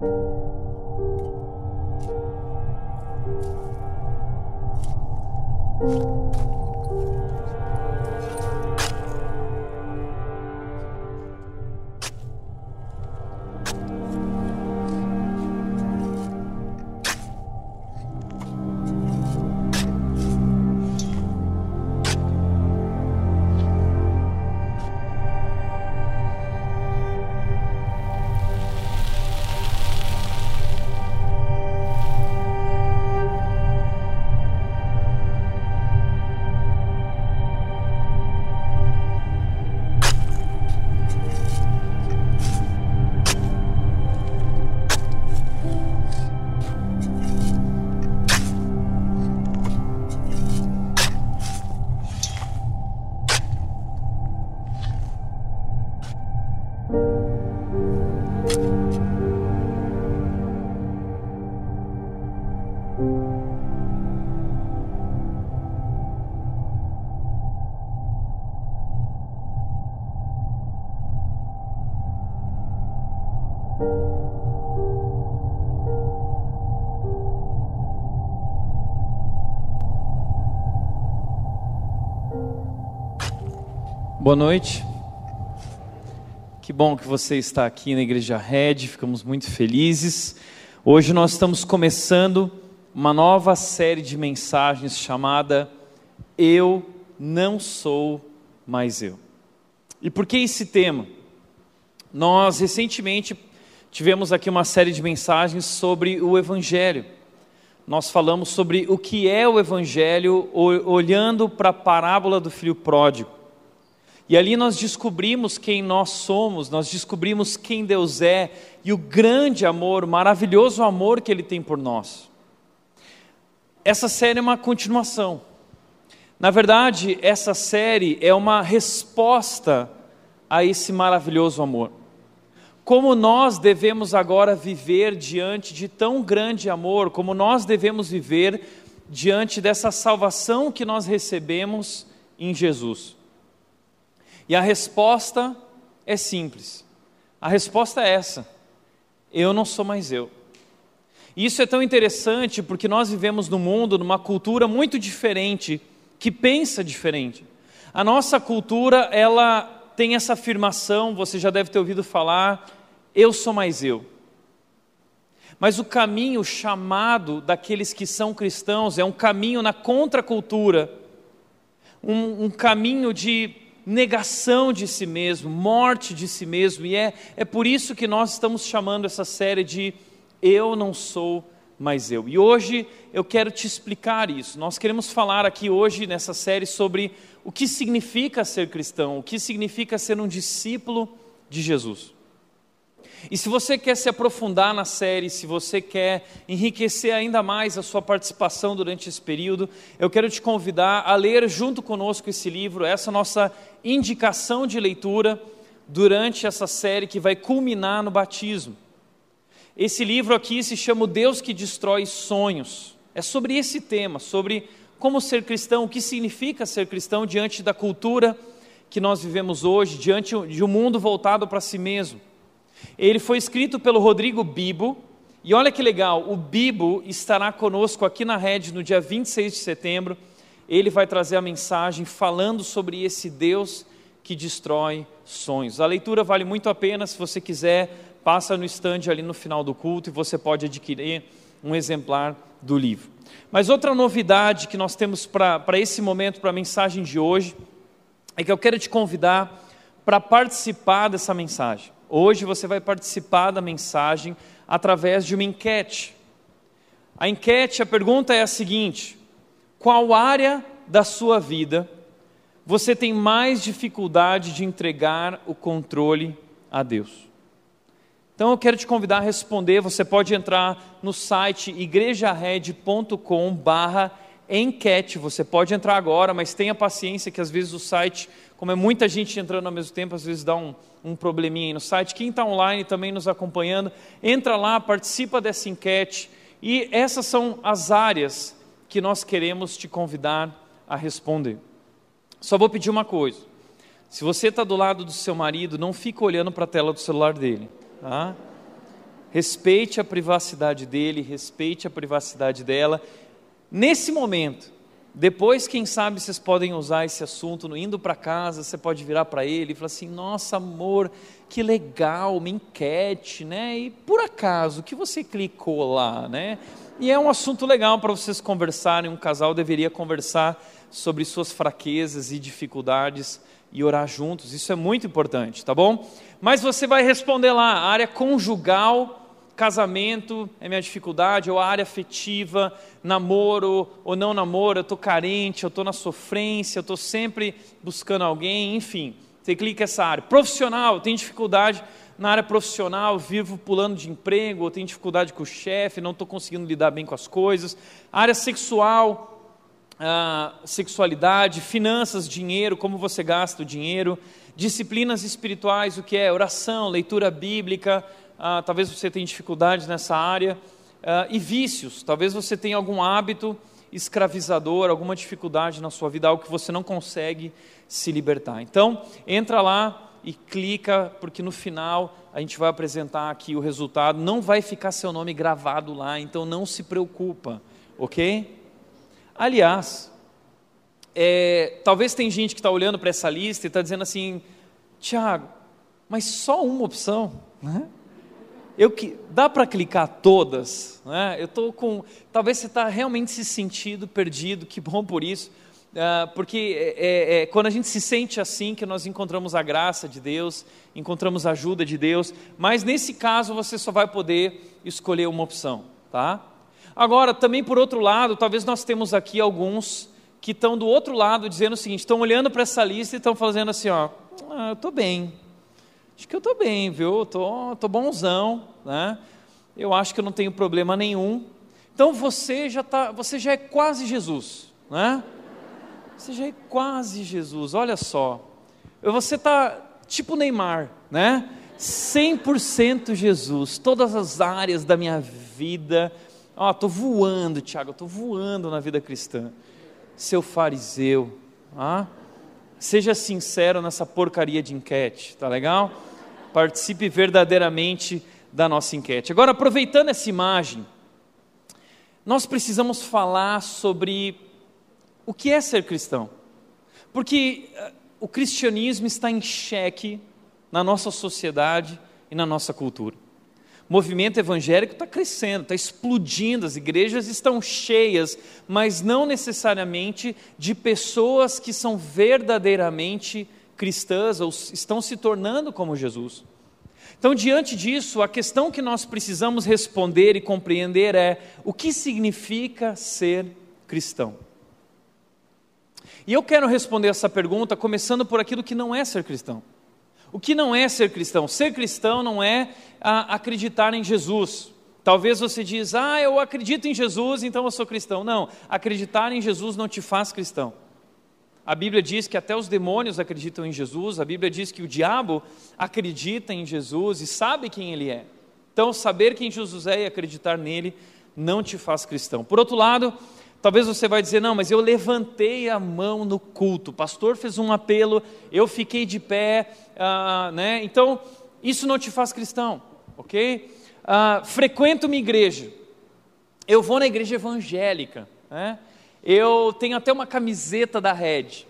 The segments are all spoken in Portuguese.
Thank you. Boa noite. Que bom que você está aqui na Igreja Red, ficamos muito felizes. Hoje nós estamos começando uma nova série de mensagens chamada Eu Não Sou Mais Eu. E por que esse tema? Nós recentemente tivemos aqui uma série de mensagens sobre o Evangelho. Nós falamos sobre o que é o Evangelho, olhando para a parábola do filho pródigo. E ali nós descobrimos quem nós somos, nós descobrimos quem Deus é e o grande amor, o maravilhoso amor que Ele tem por nós. Essa série é uma continuação. Na verdade, essa série é uma resposta a esse maravilhoso amor. Como nós devemos agora viver diante de tão grande amor, como nós devemos viver diante dessa salvação que nós recebemos em Jesus. E a resposta é simples. A resposta é essa: eu não sou mais eu. E isso é tão interessante porque nós vivemos num mundo, numa cultura muito diferente, que pensa diferente. A nossa cultura, ela tem essa afirmação, você já deve ter ouvido falar, eu sou mais eu. Mas o caminho chamado daqueles que são cristãos é um caminho na contracultura, um, um caminho de negação de si mesmo, morte de si mesmo, e é, é por isso que nós estamos chamando essa série de Eu Não Sou Mais Eu. E hoje eu quero te explicar isso. Nós queremos falar aqui hoje nessa série sobre o que significa ser cristão, o que significa ser um discípulo de Jesus. E se você quer se aprofundar na série, se você quer enriquecer ainda mais a sua participação durante esse período, eu quero te convidar a ler junto conosco esse livro, essa nossa indicação de leitura durante essa série que vai culminar no batismo. Esse livro aqui se chama O Deus que Destrói Sonhos. É sobre esse tema, sobre como ser cristão, o que significa ser cristão diante da cultura que nós vivemos hoje, diante de um mundo voltado para si mesmo. Ele foi escrito pelo Rodrigo Bibo, e olha que legal, o Bibo estará conosco aqui na rede no dia 26 de setembro. Ele vai trazer a mensagem falando sobre esse Deus que destrói sonhos. A leitura vale muito a pena, se você quiser, passa no estande ali no final do culto e você pode adquirir um exemplar do livro. Mas outra novidade que nós temos para esse momento, para a mensagem de hoje, é que eu quero te convidar para participar dessa mensagem. Hoje você vai participar da mensagem através de uma enquete. A enquete, a pergunta é a seguinte: qual área da sua vida você tem mais dificuldade de entregar o controle a Deus? Então eu quero te convidar a responder. Você pode entrar no site igrejared.com/barra enquete. Você pode entrar agora, mas tenha paciência que às vezes o site, como é muita gente entrando ao mesmo tempo, às vezes dá um, um probleminha aí no site. Quem está online também nos acompanhando, entra lá, participa dessa enquete. E essas são as áreas que nós queremos te convidar a responder. Só vou pedir uma coisa. Se você está do lado do seu marido, não fica olhando para a tela do celular dele. Tá? respeite a privacidade dele, respeite a privacidade dela. Nesse momento, depois, quem sabe vocês podem usar esse assunto, indo para casa, você pode virar para ele e falar assim: Nossa, amor, que legal, uma enquete, né? E por acaso, o que você clicou lá, né? E é um assunto legal para vocês conversarem. Um casal deveria conversar sobre suas fraquezas e dificuldades e orar juntos. Isso é muito importante, tá bom? Mas você vai responder lá, área conjugal casamento é minha dificuldade, ou a área afetiva, namoro ou não namoro, eu estou carente, eu estou na sofrência, eu estou sempre buscando alguém, enfim, você clica essa área. Profissional, eu tenho dificuldade na área profissional, vivo pulando de emprego, eu tenho dificuldade com o chefe, não estou conseguindo lidar bem com as coisas. Área sexual, ah, sexualidade, finanças, dinheiro, como você gasta o dinheiro. Disciplinas espirituais, o que é oração, leitura bíblica, ah, talvez você tenha dificuldades nessa área, ah, e vícios, talvez você tenha algum hábito escravizador, alguma dificuldade na sua vida, algo que você não consegue se libertar. Então, entra lá e clica, porque no final a gente vai apresentar aqui o resultado, não vai ficar seu nome gravado lá, então não se preocupa, ok? Aliás, é, talvez tem gente que está olhando para essa lista e está dizendo assim, Tiago, mas só uma opção, né? Eu que dá para clicar todas, né? Eu estou com, talvez você está realmente se sentindo perdido, que bom por isso, uh, porque é, é, é, quando a gente se sente assim que nós encontramos a graça de Deus, encontramos a ajuda de Deus, mas nesse caso você só vai poder escolher uma opção, tá? Agora também por outro lado, talvez nós temos aqui alguns que estão do outro lado dizendo o seguinte, estão olhando para essa lista e estão fazendo assim, ó, ah, eu estou bem, acho que eu estou bem, viu? Estou tô, tô bonzão, né? Eu acho que eu não tenho problema nenhum. Então você já tá, você já é quase Jesus, né? Você já é quase Jesus. Olha só, você tá tipo Neymar, né? 100% Jesus, todas as áreas da minha vida. Ó, tô voando, Tiago, tô voando na vida cristã. Seu fariseu, ah? Seja sincero nessa porcaria de enquete, tá legal? Participe verdadeiramente da nossa enquete. Agora, aproveitando essa imagem, nós precisamos falar sobre o que é ser cristão. Porque eh, o cristianismo está em xeque na nossa sociedade e na nossa cultura. O movimento evangélico está crescendo, está explodindo, as igrejas estão cheias, mas não necessariamente de pessoas que são verdadeiramente cristãs ou estão se tornando como Jesus. Então, diante disso, a questão que nós precisamos responder e compreender é: o que significa ser cristão? E eu quero responder essa pergunta começando por aquilo que não é ser cristão. O que não é ser cristão? Ser cristão não é acreditar em Jesus. Talvez você diz, ah, eu acredito em Jesus, então eu sou cristão. Não, acreditar em Jesus não te faz cristão. A Bíblia diz que até os demônios acreditam em Jesus, a Bíblia diz que o diabo acredita em Jesus e sabe quem ele é. Então, saber quem Jesus é e acreditar nele não te faz cristão. Por outro lado, talvez você vai dizer: não, mas eu levantei a mão no culto, o pastor fez um apelo, eu fiquei de pé, ah, né? então isso não te faz cristão, ok? Ah, frequento uma igreja, eu vou na igreja evangélica, né? Eu tenho até uma camiseta da Red.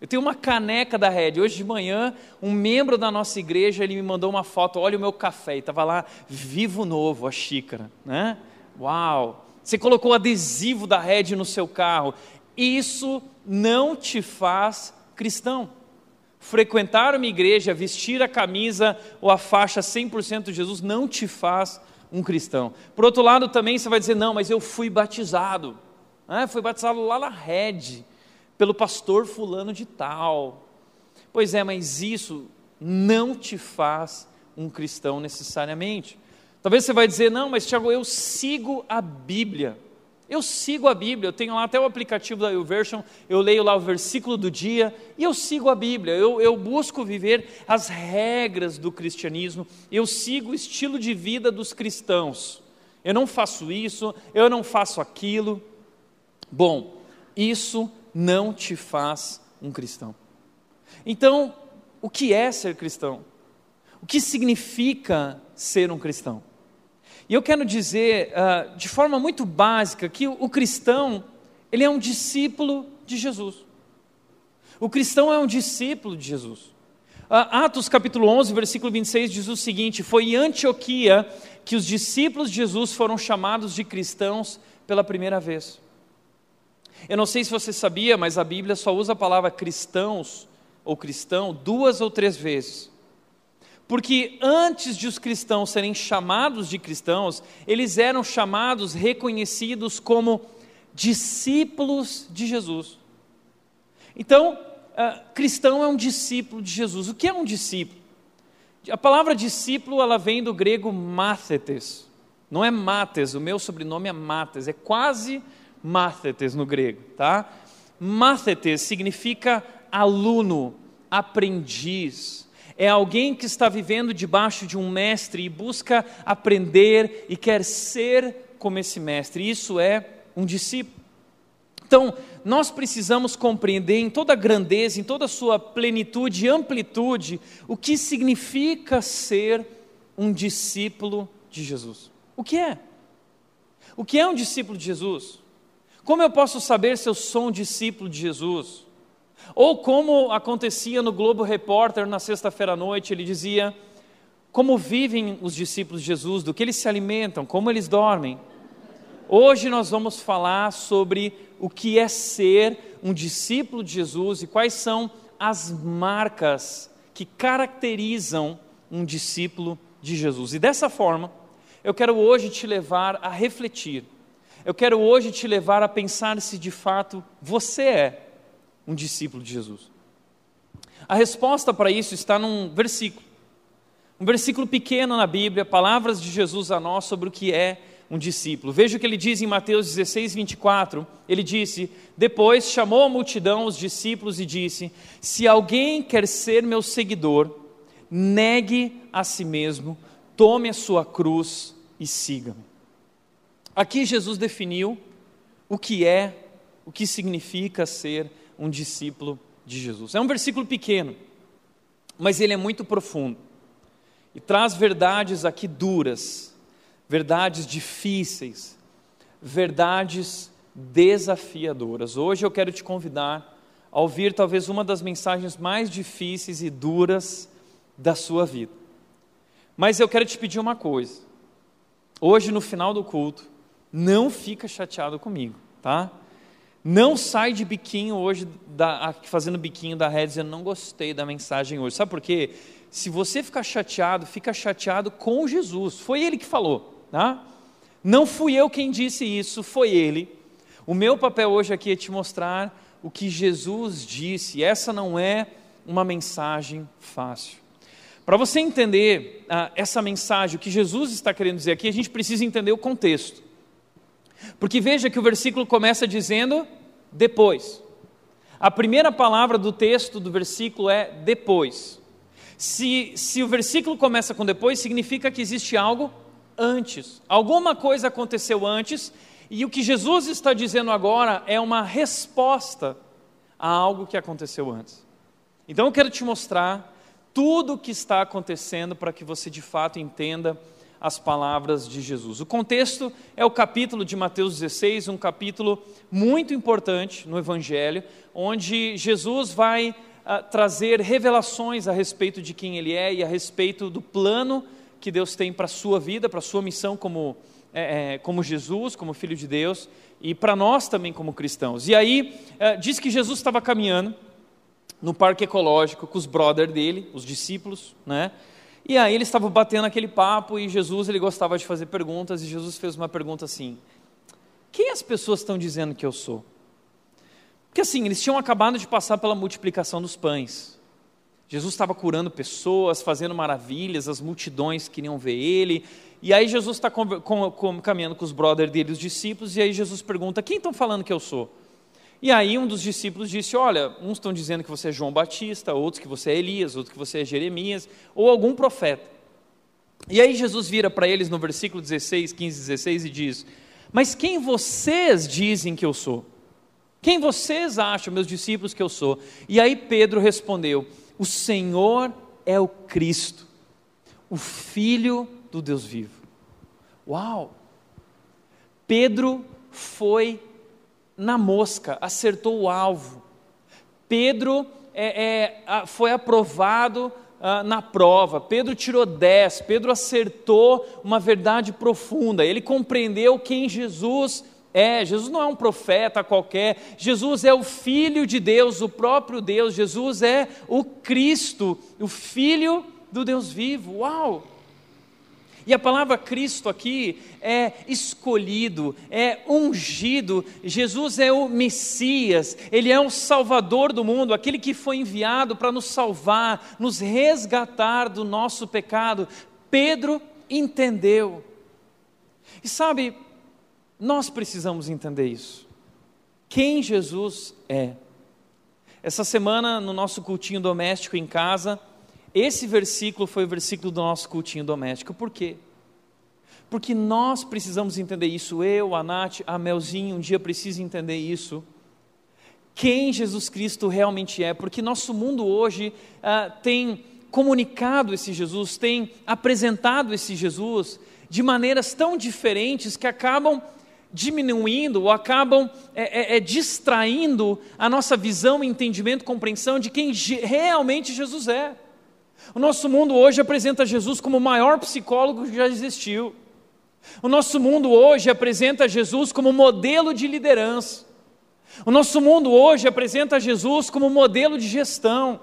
Eu tenho uma caneca da Red. Hoje de manhã, um membro da nossa igreja, ele me mandou uma foto, olha o meu café, e estava lá, vivo novo, a xícara, né? Uau! Você colocou adesivo da Red no seu carro. Isso não te faz cristão. Frequentar uma igreja, vestir a camisa ou a faixa 100% de Jesus não te faz um cristão. Por outro lado, também você vai dizer: não, mas eu fui batizado. Ah, foi batizado lá na rede, pelo pastor fulano de tal. Pois é, mas isso não te faz um cristão necessariamente. Talvez você vai dizer, não, mas Tiago, eu sigo a Bíblia. Eu sigo a Bíblia, eu tenho lá até o aplicativo da YouVersion, eu leio lá o versículo do dia e eu sigo a Bíblia, eu, eu busco viver as regras do cristianismo, eu sigo o estilo de vida dos cristãos. Eu não faço isso, eu não faço aquilo. Bom, isso não te faz um cristão. Então, o que é ser cristão? O que significa ser um cristão? E eu quero dizer, uh, de forma muito básica, que o, o cristão, ele é um discípulo de Jesus. O cristão é um discípulo de Jesus. Uh, Atos capítulo 11, versículo 26 diz o seguinte: Foi em Antioquia que os discípulos de Jesus foram chamados de cristãos pela primeira vez. Eu não sei se você sabia, mas a Bíblia só usa a palavra cristãos ou cristão duas ou três vezes. Porque antes de os cristãos serem chamados de cristãos, eles eram chamados, reconhecidos como discípulos de Jesus. Então, uh, cristão é um discípulo de Jesus. O que é um discípulo? A palavra discípulo ela vem do grego máthetes. Não é mates, o meu sobrenome é mates, é quase máthetes no grego, tá? Máthetes significa aluno, aprendiz. É alguém que está vivendo debaixo de um mestre e busca aprender e quer ser como esse mestre. Isso é um discípulo. Então, nós precisamos compreender em toda a grandeza, em toda a sua plenitude e amplitude, o que significa ser um discípulo de Jesus. O que é? O que é um discípulo de Jesus? Como eu posso saber se eu sou um discípulo de Jesus? Ou como acontecia no Globo Repórter na sexta-feira à noite, ele dizia como vivem os discípulos de Jesus, do que eles se alimentam, como eles dormem. Hoje nós vamos falar sobre o que é ser um discípulo de Jesus e quais são as marcas que caracterizam um discípulo de Jesus. E dessa forma, eu quero hoje te levar a refletir. Eu quero hoje te levar a pensar se de fato você é um discípulo de Jesus? A resposta para isso está num versículo. Um versículo pequeno na Bíblia, palavras de Jesus a nós sobre o que é um discípulo. Veja o que ele diz em Mateus 16, 24. Ele disse: Depois chamou a multidão, os discípulos, e disse: Se alguém quer ser meu seguidor, negue a si mesmo, tome a sua cruz e siga-me. Aqui Jesus definiu o que é, o que significa ser um discípulo de Jesus. É um versículo pequeno, mas ele é muito profundo e traz verdades aqui duras, verdades difíceis, verdades desafiadoras. Hoje eu quero te convidar a ouvir talvez uma das mensagens mais difíceis e duras da sua vida. Mas eu quero te pedir uma coisa. Hoje, no final do culto, não fica chateado comigo, tá? Não sai de biquinho hoje, da, fazendo biquinho da rede, dizendo não gostei da mensagem hoje. Sabe por quê? Se você ficar chateado, fica chateado com Jesus. Foi ele que falou, tá? Não fui eu quem disse isso, foi ele. O meu papel hoje aqui é te mostrar o que Jesus disse. Essa não é uma mensagem fácil. Para você entender ah, essa mensagem, o que Jesus está querendo dizer aqui, a gente precisa entender o contexto. Porque veja que o versículo começa dizendo depois. A primeira palavra do texto do versículo é depois. Se, se o versículo começa com depois, significa que existe algo antes. Alguma coisa aconteceu antes, e o que Jesus está dizendo agora é uma resposta a algo que aconteceu antes. Então eu quero te mostrar tudo o que está acontecendo para que você de fato entenda as palavras de Jesus. O contexto é o capítulo de Mateus 16, um capítulo muito importante no Evangelho, onde Jesus vai uh, trazer revelações a respeito de quem Ele é e a respeito do plano que Deus tem para a sua vida, para a sua missão como, é, é, como Jesus, como Filho de Deus, e para nós também como cristãos. E aí, uh, diz que Jesus estava caminhando no parque ecológico com os brothers dele, os discípulos, né? E aí eles estavam batendo aquele papo e Jesus ele gostava de fazer perguntas e Jesus fez uma pergunta assim: Quem as pessoas estão dizendo que eu sou? Porque assim, eles tinham acabado de passar pela multiplicação dos pães. Jesus estava curando pessoas, fazendo maravilhas, as multidões queriam ver ele. E aí Jesus está caminhando com os brothers dele, os discípulos, e aí Jesus pergunta: Quem estão falando que eu sou? E aí um dos discípulos disse: Olha, uns estão dizendo que você é João Batista, outros que você é Elias, outros que você é Jeremias, ou algum profeta. E aí Jesus vira para eles no versículo 16, 15, 16 e diz: Mas quem vocês dizem que eu sou? Quem vocês acham, meus discípulos, que eu sou? E aí Pedro respondeu: O Senhor é o Cristo, o Filho do Deus vivo. Uau! Pedro foi na mosca, acertou o alvo. Pedro é, é, foi aprovado ah, na prova. Pedro tirou 10, Pedro acertou uma verdade profunda. Ele compreendeu quem Jesus é. Jesus não é um profeta qualquer, Jesus é o Filho de Deus, o próprio Deus. Jesus é o Cristo, o Filho do Deus vivo. Uau! E a palavra Cristo aqui é escolhido, é ungido. Jesus é o Messias, ele é o Salvador do mundo, aquele que foi enviado para nos salvar, nos resgatar do nosso pecado. Pedro entendeu. E sabe, nós precisamos entender isso. Quem Jesus é. Essa semana, no nosso cultinho doméstico em casa, esse versículo foi o versículo do nosso cultinho doméstico. Por quê? Porque nós precisamos entender isso. Eu, a Nath, a Melzinho, um dia precisa entender isso. Quem Jesus Cristo realmente é. Porque nosso mundo hoje ah, tem comunicado esse Jesus, tem apresentado esse Jesus de maneiras tão diferentes que acabam diminuindo ou acabam é, é, é, distraindo a nossa visão, entendimento, compreensão de quem realmente Jesus é. O nosso mundo hoje apresenta Jesus como o maior psicólogo que já existiu. O nosso mundo hoje apresenta Jesus como modelo de liderança. O nosso mundo hoje apresenta Jesus como modelo de gestão.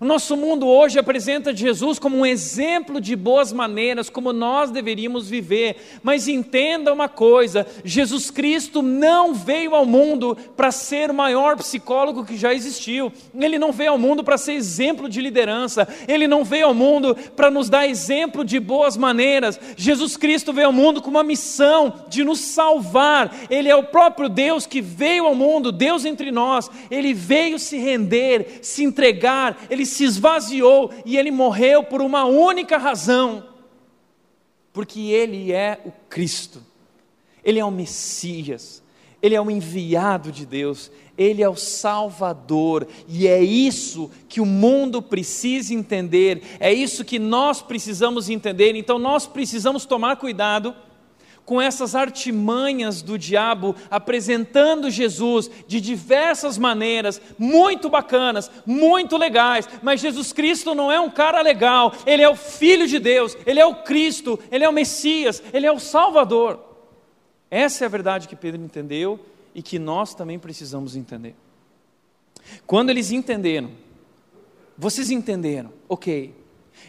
O nosso mundo hoje apresenta Jesus como um exemplo de boas maneiras, como nós deveríamos viver. Mas entenda uma coisa: Jesus Cristo não veio ao mundo para ser o maior psicólogo que já existiu. Ele não veio ao mundo para ser exemplo de liderança. Ele não veio ao mundo para nos dar exemplo de boas maneiras. Jesus Cristo veio ao mundo com uma missão de nos salvar. Ele é o próprio Deus que veio ao mundo, Deus entre nós. Ele veio se render, se entregar. Ele se esvaziou e ele morreu por uma única razão: porque ele é o Cristo, ele é o Messias, ele é o enviado de Deus, ele é o Salvador, e é isso que o mundo precisa entender, é isso que nós precisamos entender, então nós precisamos tomar cuidado com essas artimanhas do diabo, apresentando Jesus de diversas maneiras, muito bacanas, muito legais, mas Jesus Cristo não é um cara legal, ele é o Filho de Deus, ele é o Cristo, ele é o Messias, ele é o Salvador. Essa é a verdade que Pedro entendeu e que nós também precisamos entender. Quando eles entenderam, vocês entenderam, ok,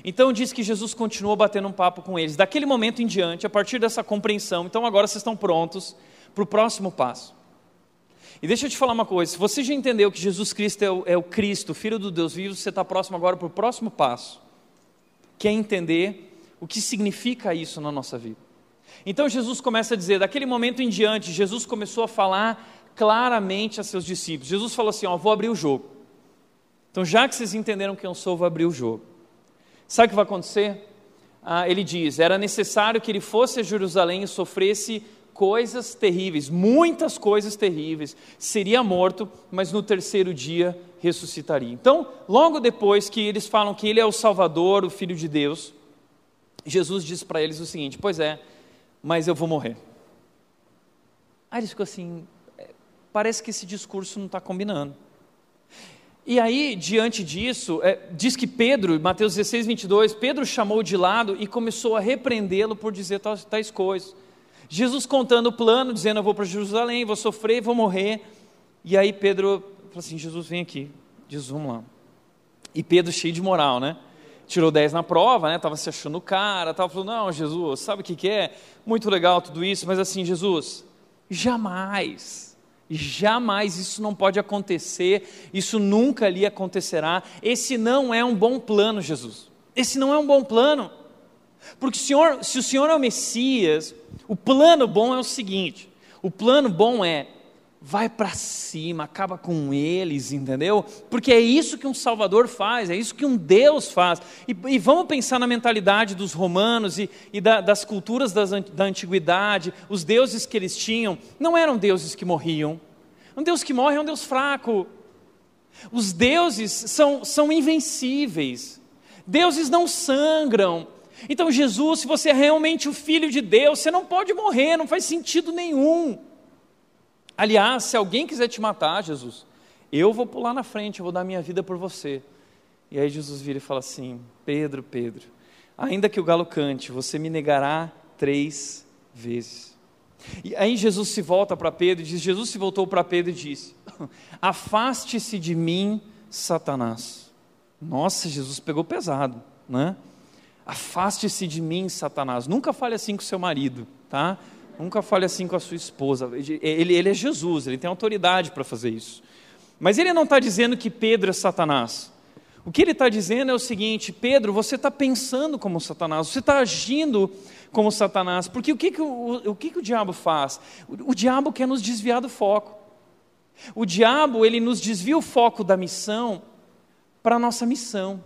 então diz que Jesus continuou batendo um papo com eles. Daquele momento em diante, a partir dessa compreensão, então agora vocês estão prontos para o próximo passo. E deixa eu te falar uma coisa: se você já entendeu que Jesus Cristo é o, é o Cristo, Filho do Deus vivo, você está próximo agora para o próximo passo, que é entender o que significa isso na nossa vida. Então Jesus começa a dizer, daquele momento em diante, Jesus começou a falar claramente a seus discípulos. Jesus falou assim: Ó, vou abrir o jogo. Então, já que vocês entenderam quem eu sou, vou abrir o jogo. Sabe o que vai acontecer? Ah, ele diz: era necessário que ele fosse a Jerusalém e sofresse coisas terríveis, muitas coisas terríveis, seria morto, mas no terceiro dia ressuscitaria. Então, logo depois que eles falam que ele é o Salvador, o Filho de Deus, Jesus diz para eles o seguinte: Pois é, mas eu vou morrer. Aí eles ficam assim: é, parece que esse discurso não está combinando. E aí, diante disso, é, diz que Pedro, Mateus 16, 22, Pedro chamou de lado e começou a repreendê-lo por dizer tais, tais coisas. Jesus contando o plano, dizendo: Eu vou para Jerusalém, vou sofrer, vou morrer. E aí Pedro falou assim: Jesus, vem aqui. Jesus, vamos lá. E Pedro, cheio de moral, né? Tirou 10 na prova, né? Estava se achando cara, estava falando: Não, Jesus, sabe o que, que é? Muito legal tudo isso, mas assim, Jesus, jamais Jamais isso não pode acontecer, isso nunca lhe acontecerá. Esse não é um bom plano, Jesus. Esse não é um bom plano. Porque senhor, se o Senhor é o Messias, o plano bom é o seguinte: o plano bom é vai para cima, acaba com eles, entendeu? Porque é isso que um Salvador faz, é isso que um Deus faz. E, e vamos pensar na mentalidade dos romanos e, e da, das culturas das, da antiguidade, os deuses que eles tinham, não eram deuses que morriam. Um Deus que morre é um Deus fraco. Os deuses são, são invencíveis. Deuses não sangram. Então, Jesus, se você é realmente o filho de Deus, você não pode morrer, não faz sentido nenhum. Aliás, se alguém quiser te matar, Jesus, eu vou pular na frente, eu vou dar minha vida por você. E aí Jesus vira e fala assim: Pedro, Pedro, ainda que o galo cante, você me negará três vezes. E aí Jesus se volta para Pedro e diz: Jesus se voltou para Pedro e disse: Afaste-se de mim, Satanás. Nossa, Jesus pegou pesado, né? Afaste-se de mim, Satanás. Nunca fale assim com seu marido, tá? Nunca fale assim com a sua esposa. Ele, ele é Jesus, ele tem autoridade para fazer isso. Mas ele não está dizendo que Pedro é Satanás. O que ele está dizendo é o seguinte: Pedro, você está pensando como Satanás, você está agindo como Satanás, porque o que, que, o, o, que, que o diabo faz? O, o diabo quer nos desviar do foco. O diabo, ele nos desvia o foco da missão para a nossa missão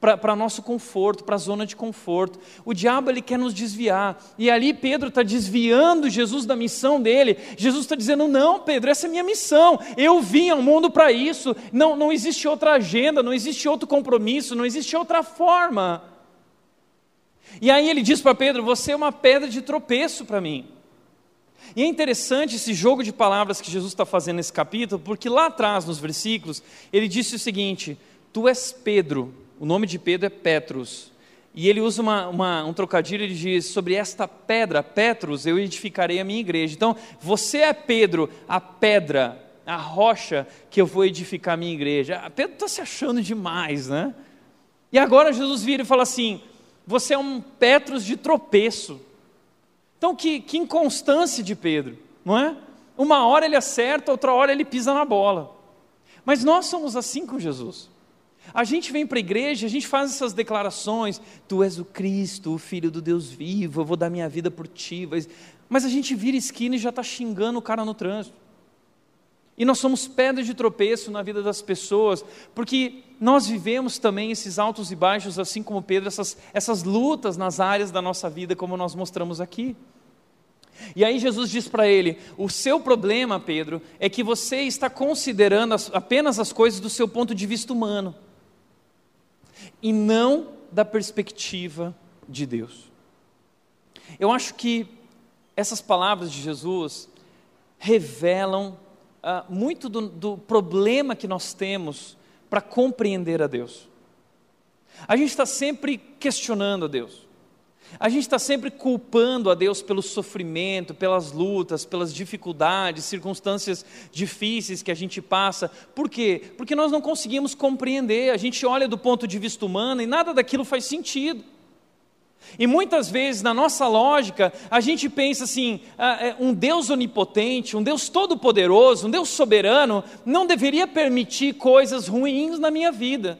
para nosso conforto, para a zona de conforto. O diabo ele quer nos desviar. E ali Pedro está desviando Jesus da missão dele. Jesus está dizendo: não, Pedro, essa é minha missão. Eu vim ao mundo para isso. Não, não existe outra agenda, não existe outro compromisso, não existe outra forma. E aí ele diz para Pedro: você é uma pedra de tropeço para mim. E é interessante esse jogo de palavras que Jesus está fazendo nesse capítulo, porque lá atrás, nos versículos, ele disse o seguinte: Tu és Pedro o nome de Pedro é Petrus. E ele usa uma, uma, um trocadilho, ele diz: Sobre esta pedra, Petrus, eu edificarei a minha igreja. Então, você é Pedro, a pedra, a rocha que eu vou edificar a minha igreja. Ah, Pedro está se achando demais, né? E agora Jesus vira e fala assim: Você é um Petrus de tropeço. Então, que, que inconstância de Pedro, não é? Uma hora ele acerta, outra hora ele pisa na bola. Mas nós somos assim com Jesus. A gente vem para a igreja, a gente faz essas declarações: Tu és o Cristo, o Filho do Deus vivo, eu vou dar minha vida por ti. Mas a gente vira esquina e já está xingando o cara no trânsito. E nós somos pedras de tropeço na vida das pessoas, porque nós vivemos também esses altos e baixos, assim como Pedro, essas, essas lutas nas áreas da nossa vida, como nós mostramos aqui. E aí Jesus diz para ele: O seu problema, Pedro, é que você está considerando apenas as coisas do seu ponto de vista humano e não da perspectiva de Deus. Eu acho que essas palavras de Jesus revelam uh, muito do, do problema que nós temos para compreender a Deus. A gente está sempre questionando a Deus. A gente está sempre culpando a Deus pelo sofrimento, pelas lutas, pelas dificuldades, circunstâncias difíceis que a gente passa. Por quê? Porque nós não conseguimos compreender. A gente olha do ponto de vista humano e nada daquilo faz sentido. E muitas vezes, na nossa lógica, a gente pensa assim: ah, é, um Deus onipotente, um Deus todo-poderoso, um Deus soberano, não deveria permitir coisas ruins na minha vida.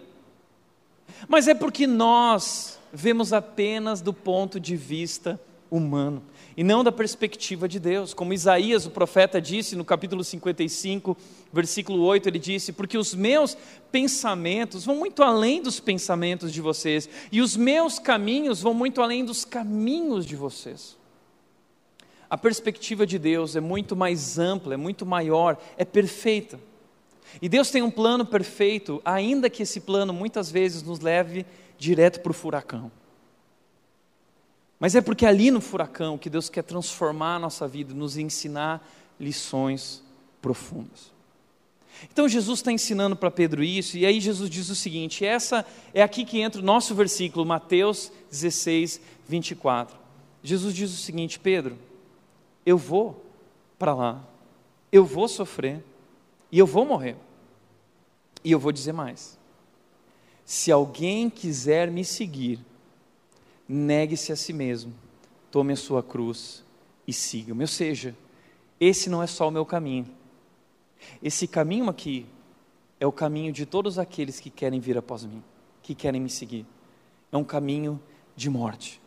Mas é porque nós vemos apenas do ponto de vista humano e não da perspectiva de Deus. Como Isaías, o profeta, disse no capítulo 55, versículo 8, ele disse: Porque os meus pensamentos vão muito além dos pensamentos de vocês, e os meus caminhos vão muito além dos caminhos de vocês. A perspectiva de Deus é muito mais ampla, é muito maior, é perfeita. E Deus tem um plano perfeito, ainda que esse plano muitas vezes nos leve direto para o furacão. Mas é porque ali no furacão que Deus quer transformar a nossa vida, nos ensinar lições profundas. Então Jesus está ensinando para Pedro isso, e aí Jesus diz o seguinte: essa é aqui que entra o nosso versículo, Mateus 16, 24. Jesus diz o seguinte: Pedro, eu vou para lá, eu vou sofrer, e eu vou morrer, e eu vou dizer mais: se alguém quiser me seguir, negue-se a si mesmo, tome a sua cruz e siga-me. Ou seja, esse não é só o meu caminho. Esse caminho aqui é o caminho de todos aqueles que querem vir após mim, que querem me seguir. É um caminho de morte.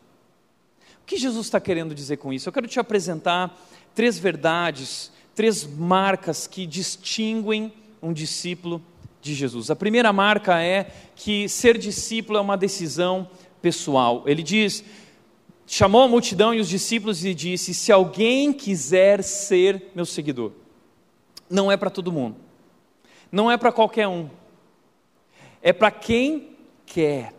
O que Jesus está querendo dizer com isso? Eu quero te apresentar três verdades, três marcas que distinguem um discípulo de Jesus. A primeira marca é que ser discípulo é uma decisão pessoal. Ele diz: chamou a multidão e os discípulos e disse: Se alguém quiser ser meu seguidor, não é para todo mundo, não é para qualquer um, é para quem quer.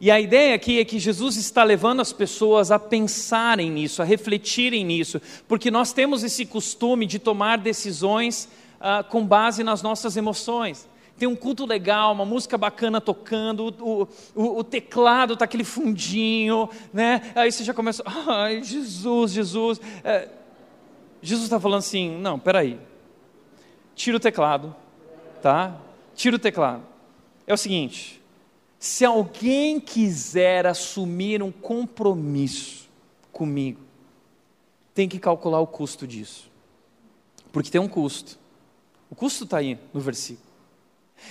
E a ideia aqui é que Jesus está levando as pessoas a pensarem nisso, a refletirem nisso, porque nós temos esse costume de tomar decisões ah, com base nas nossas emoções. Tem um culto legal, uma música bacana tocando, o, o, o teclado está aquele fundinho, né? Aí você já começa, ai, Jesus, Jesus. É, Jesus está falando assim: não, peraí, tira o teclado, tá? Tira o teclado. É o seguinte se alguém quiser assumir um compromisso comigo, tem que calcular o custo disso. Porque tem um custo. O custo está aí no versículo.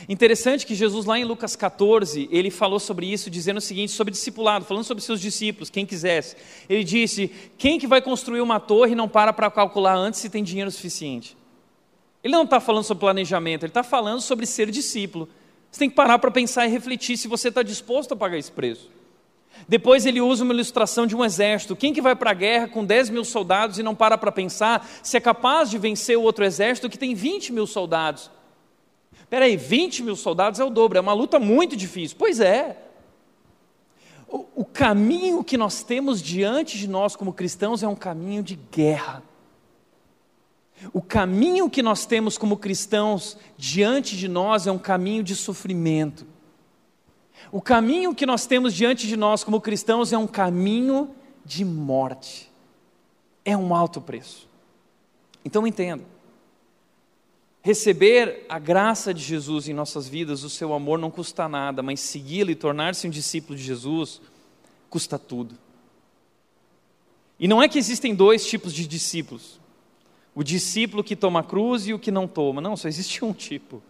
Interessante que Jesus, lá em Lucas 14, ele falou sobre isso, dizendo o seguinte, sobre discipulado, falando sobre seus discípulos, quem quisesse. Ele disse: quem que vai construir uma torre não para para calcular antes se tem dinheiro suficiente? Ele não está falando sobre planejamento, ele está falando sobre ser discípulo. Você tem que parar para pensar e refletir se você está disposto a pagar esse preço. Depois ele usa uma ilustração de um exército. Quem que vai para a guerra com 10 mil soldados e não para para pensar se é capaz de vencer o outro exército que tem 20 mil soldados? Espera aí, 20 mil soldados é o dobro, é uma luta muito difícil. Pois é. O, o caminho que nós temos diante de nós como cristãos é um caminho de guerra. O caminho que nós temos como cristãos diante de nós é um caminho de sofrimento. O caminho que nós temos diante de nós como cristãos é um caminho de morte. É um alto preço. Então entenda. Receber a graça de Jesus em nossas vidas, o seu amor não custa nada, mas segui-lo e tornar-se um discípulo de Jesus custa tudo. E não é que existem dois tipos de discípulos. O discípulo que toma a cruz e o que não toma. Não, só existe um tipo.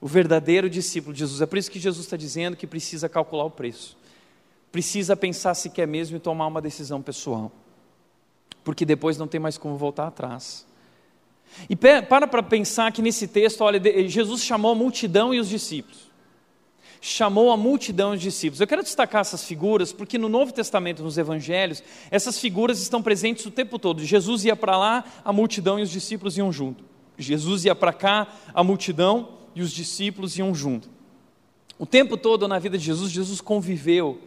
O verdadeiro discípulo de Jesus. É por isso que Jesus está dizendo que precisa calcular o preço. Precisa pensar se quer mesmo e tomar uma decisão pessoal. Porque depois não tem mais como voltar atrás. E para para pensar que nesse texto, olha, Jesus chamou a multidão e os discípulos chamou a multidão de discípulos. Eu quero destacar essas figuras porque no Novo Testamento, nos Evangelhos, essas figuras estão presentes o tempo todo. Jesus ia para lá, a multidão e os discípulos iam junto. Jesus ia para cá, a multidão e os discípulos iam junto. O tempo todo na vida de Jesus, Jesus conviveu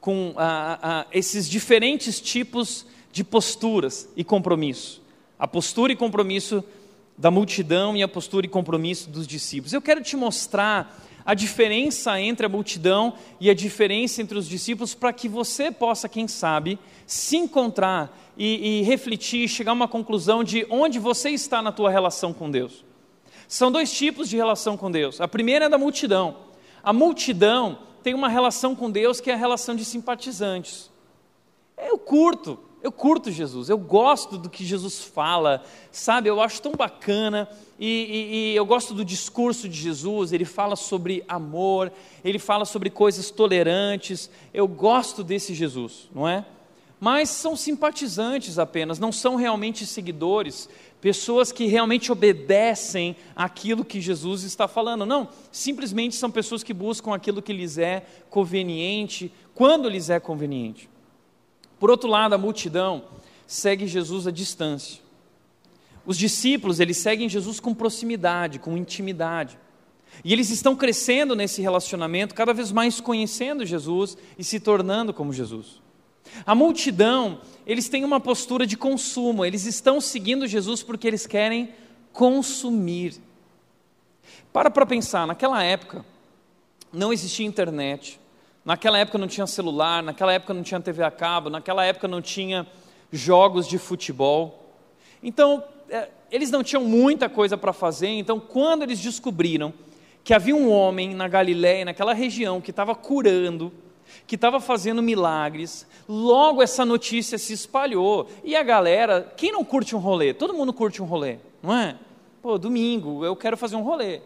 com esses diferentes tipos de posturas e compromisso. A postura e compromisso da multidão e a postura e compromisso dos discípulos. Eu quero te mostrar a diferença entre a multidão e a diferença entre os discípulos, para que você possa, quem sabe, se encontrar e, e refletir, chegar a uma conclusão de onde você está na tua relação com Deus. São dois tipos de relação com Deus. A primeira é da multidão. A multidão tem uma relação com Deus que é a relação de simpatizantes. Eu curto, eu curto Jesus, eu gosto do que Jesus fala, sabe? Eu acho tão bacana e, e, e, eu gosto do discurso de Jesus. Ele fala sobre amor, ele fala sobre coisas tolerantes. Eu gosto desse Jesus, não é? Mas são simpatizantes apenas, não são realmente seguidores, pessoas que realmente obedecem aquilo que Jesus está falando. Não, simplesmente são pessoas que buscam aquilo que lhes é conveniente, quando lhes é conveniente. Por outro lado, a multidão segue Jesus à distância. Os discípulos, eles seguem Jesus com proximidade, com intimidade. E eles estão crescendo nesse relacionamento, cada vez mais conhecendo Jesus e se tornando como Jesus. A multidão, eles têm uma postura de consumo, eles estão seguindo Jesus porque eles querem consumir. Para para pensar, naquela época não existia internet, Naquela época não tinha celular, naquela época não tinha TV a cabo, naquela época não tinha jogos de futebol. Então, é, eles não tinham muita coisa para fazer, então, quando eles descobriram que havia um homem na Galiléia, naquela região, que estava curando, que estava fazendo milagres, logo essa notícia se espalhou. E a galera, quem não curte um rolê? Todo mundo curte um rolê, não é? Pô, domingo, eu quero fazer um rolê.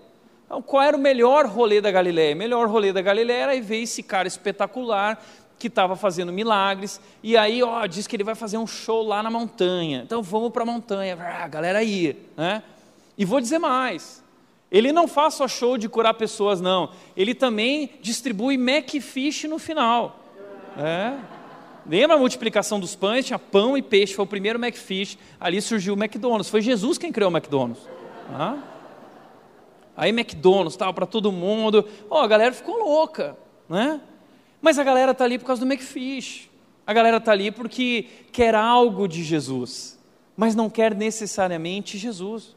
Então, qual era o melhor rolê da Galiléia? O melhor rolê da Galiléia era ver esse cara espetacular que estava fazendo milagres, e aí, ó, diz que ele vai fazer um show lá na montanha. Então vamos para a montanha, ah, galera aí, né? E vou dizer mais. Ele não faz só show de curar pessoas, não. Ele também distribui Macfish no final. É. Lembra a multiplicação dos pães? Tinha pão e peixe, foi o primeiro Macfish. Ali surgiu o McDonald's. Foi Jesus quem criou o McDonald's. Ah? Aí McDonald's, tal, para todo mundo. Oh, a galera ficou louca, né? Mas a galera está ali por causa do McFish. A galera está ali porque quer algo de Jesus, mas não quer necessariamente Jesus.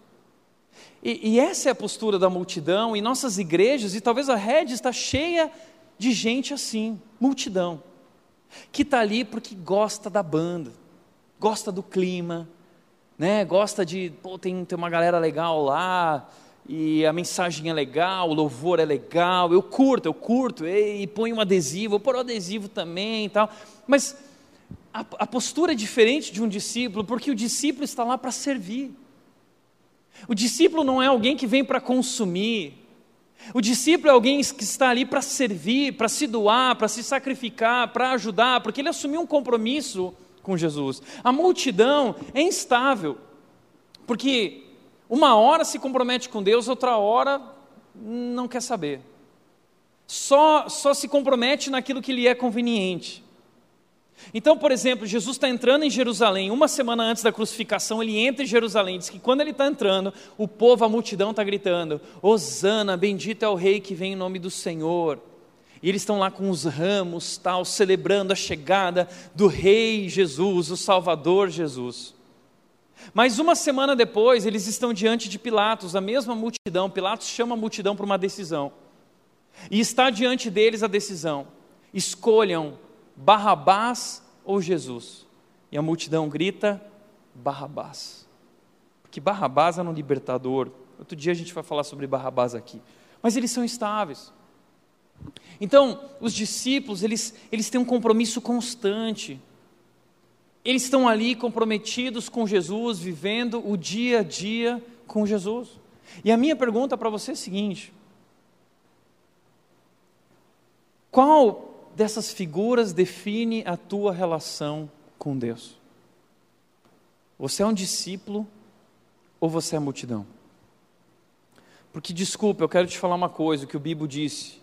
E, e, essa é a postura da multidão, e nossas igrejas, e talvez a rede está cheia de gente assim, multidão, que está ali porque gosta da banda, gosta do clima, né? gosta de, pô, tem, tem uma galera legal lá, e a mensagem é legal, o louvor é legal, eu curto, eu curto, e, e um adesivo, eu pôr um adesivo também e tal, mas a, a postura é diferente de um discípulo, porque o discípulo está lá para servir. O discípulo não é alguém que vem para consumir. O discípulo é alguém que está ali para servir, para se doar, para se sacrificar, para ajudar, porque ele assumiu um compromisso com Jesus. A multidão é instável, porque uma hora se compromete com Deus, outra hora não quer saber. Só, só se compromete naquilo que lhe é conveniente. Então, por exemplo, Jesus está entrando em Jerusalém, uma semana antes da crucificação, ele entra em Jerusalém, diz que quando ele está entrando, o povo, a multidão está gritando: Hosana, bendito é o rei que vem em nome do Senhor. E eles estão lá com os ramos, tal, celebrando a chegada do rei Jesus, o Salvador Jesus. Mas uma semana depois, eles estão diante de Pilatos, a mesma multidão. Pilatos chama a multidão para uma decisão. E está diante deles a decisão: escolham Barrabás ou Jesus? E a multidão grita: Barrabás. Porque Barrabás era um libertador. Outro dia a gente vai falar sobre Barrabás aqui. Mas eles são estáveis. Então, os discípulos, eles, eles têm um compromisso constante. Eles estão ali comprometidos com Jesus, vivendo o dia a dia com Jesus. E a minha pergunta para você é a seguinte: qual dessas figuras define a tua relação com Deus? Você é um discípulo ou você é multidão? Porque, desculpa, eu quero te falar uma coisa, o que o Bibo disse.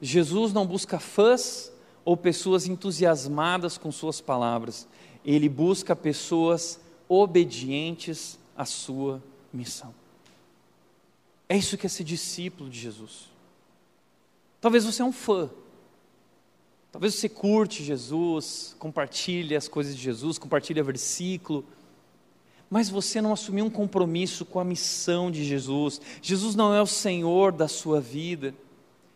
Jesus não busca fãs ou pessoas entusiasmadas com suas palavras. Ele busca pessoas obedientes à sua missão. É isso que é ser discípulo de Jesus. Talvez você é um fã, Talvez você curte Jesus, compartilhe as coisas de Jesus, compartilha versículo, mas você não assumiu um compromisso com a missão de Jesus. Jesus não é o Senhor da sua vida.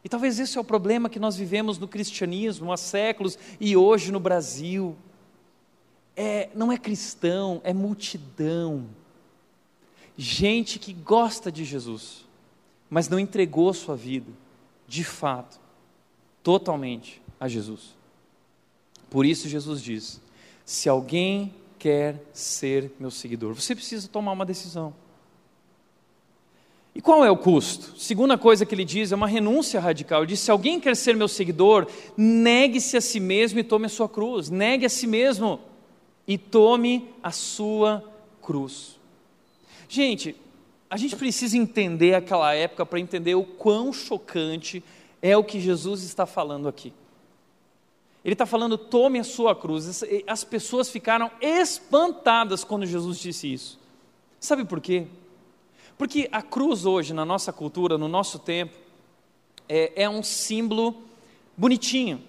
E talvez esse é o problema que nós vivemos no cristianismo há séculos e hoje no Brasil. É, não é cristão, é multidão. Gente que gosta de Jesus, mas não entregou sua vida, de fato, totalmente a Jesus. Por isso, Jesus diz: se alguém quer ser meu seguidor, você precisa tomar uma decisão. E qual é o custo? Segunda coisa que ele diz é uma renúncia radical. Ele diz: se alguém quer ser meu seguidor, negue-se a si mesmo e tome a sua cruz. Negue a si mesmo e tome a sua cruz. Gente, a gente precisa entender aquela época para entender o quão chocante é o que Jesus está falando aqui. Ele está falando, tome a sua cruz. As pessoas ficaram espantadas quando Jesus disse isso. Sabe por quê? Porque a cruz hoje, na nossa cultura, no nosso tempo, é, é um símbolo bonitinho.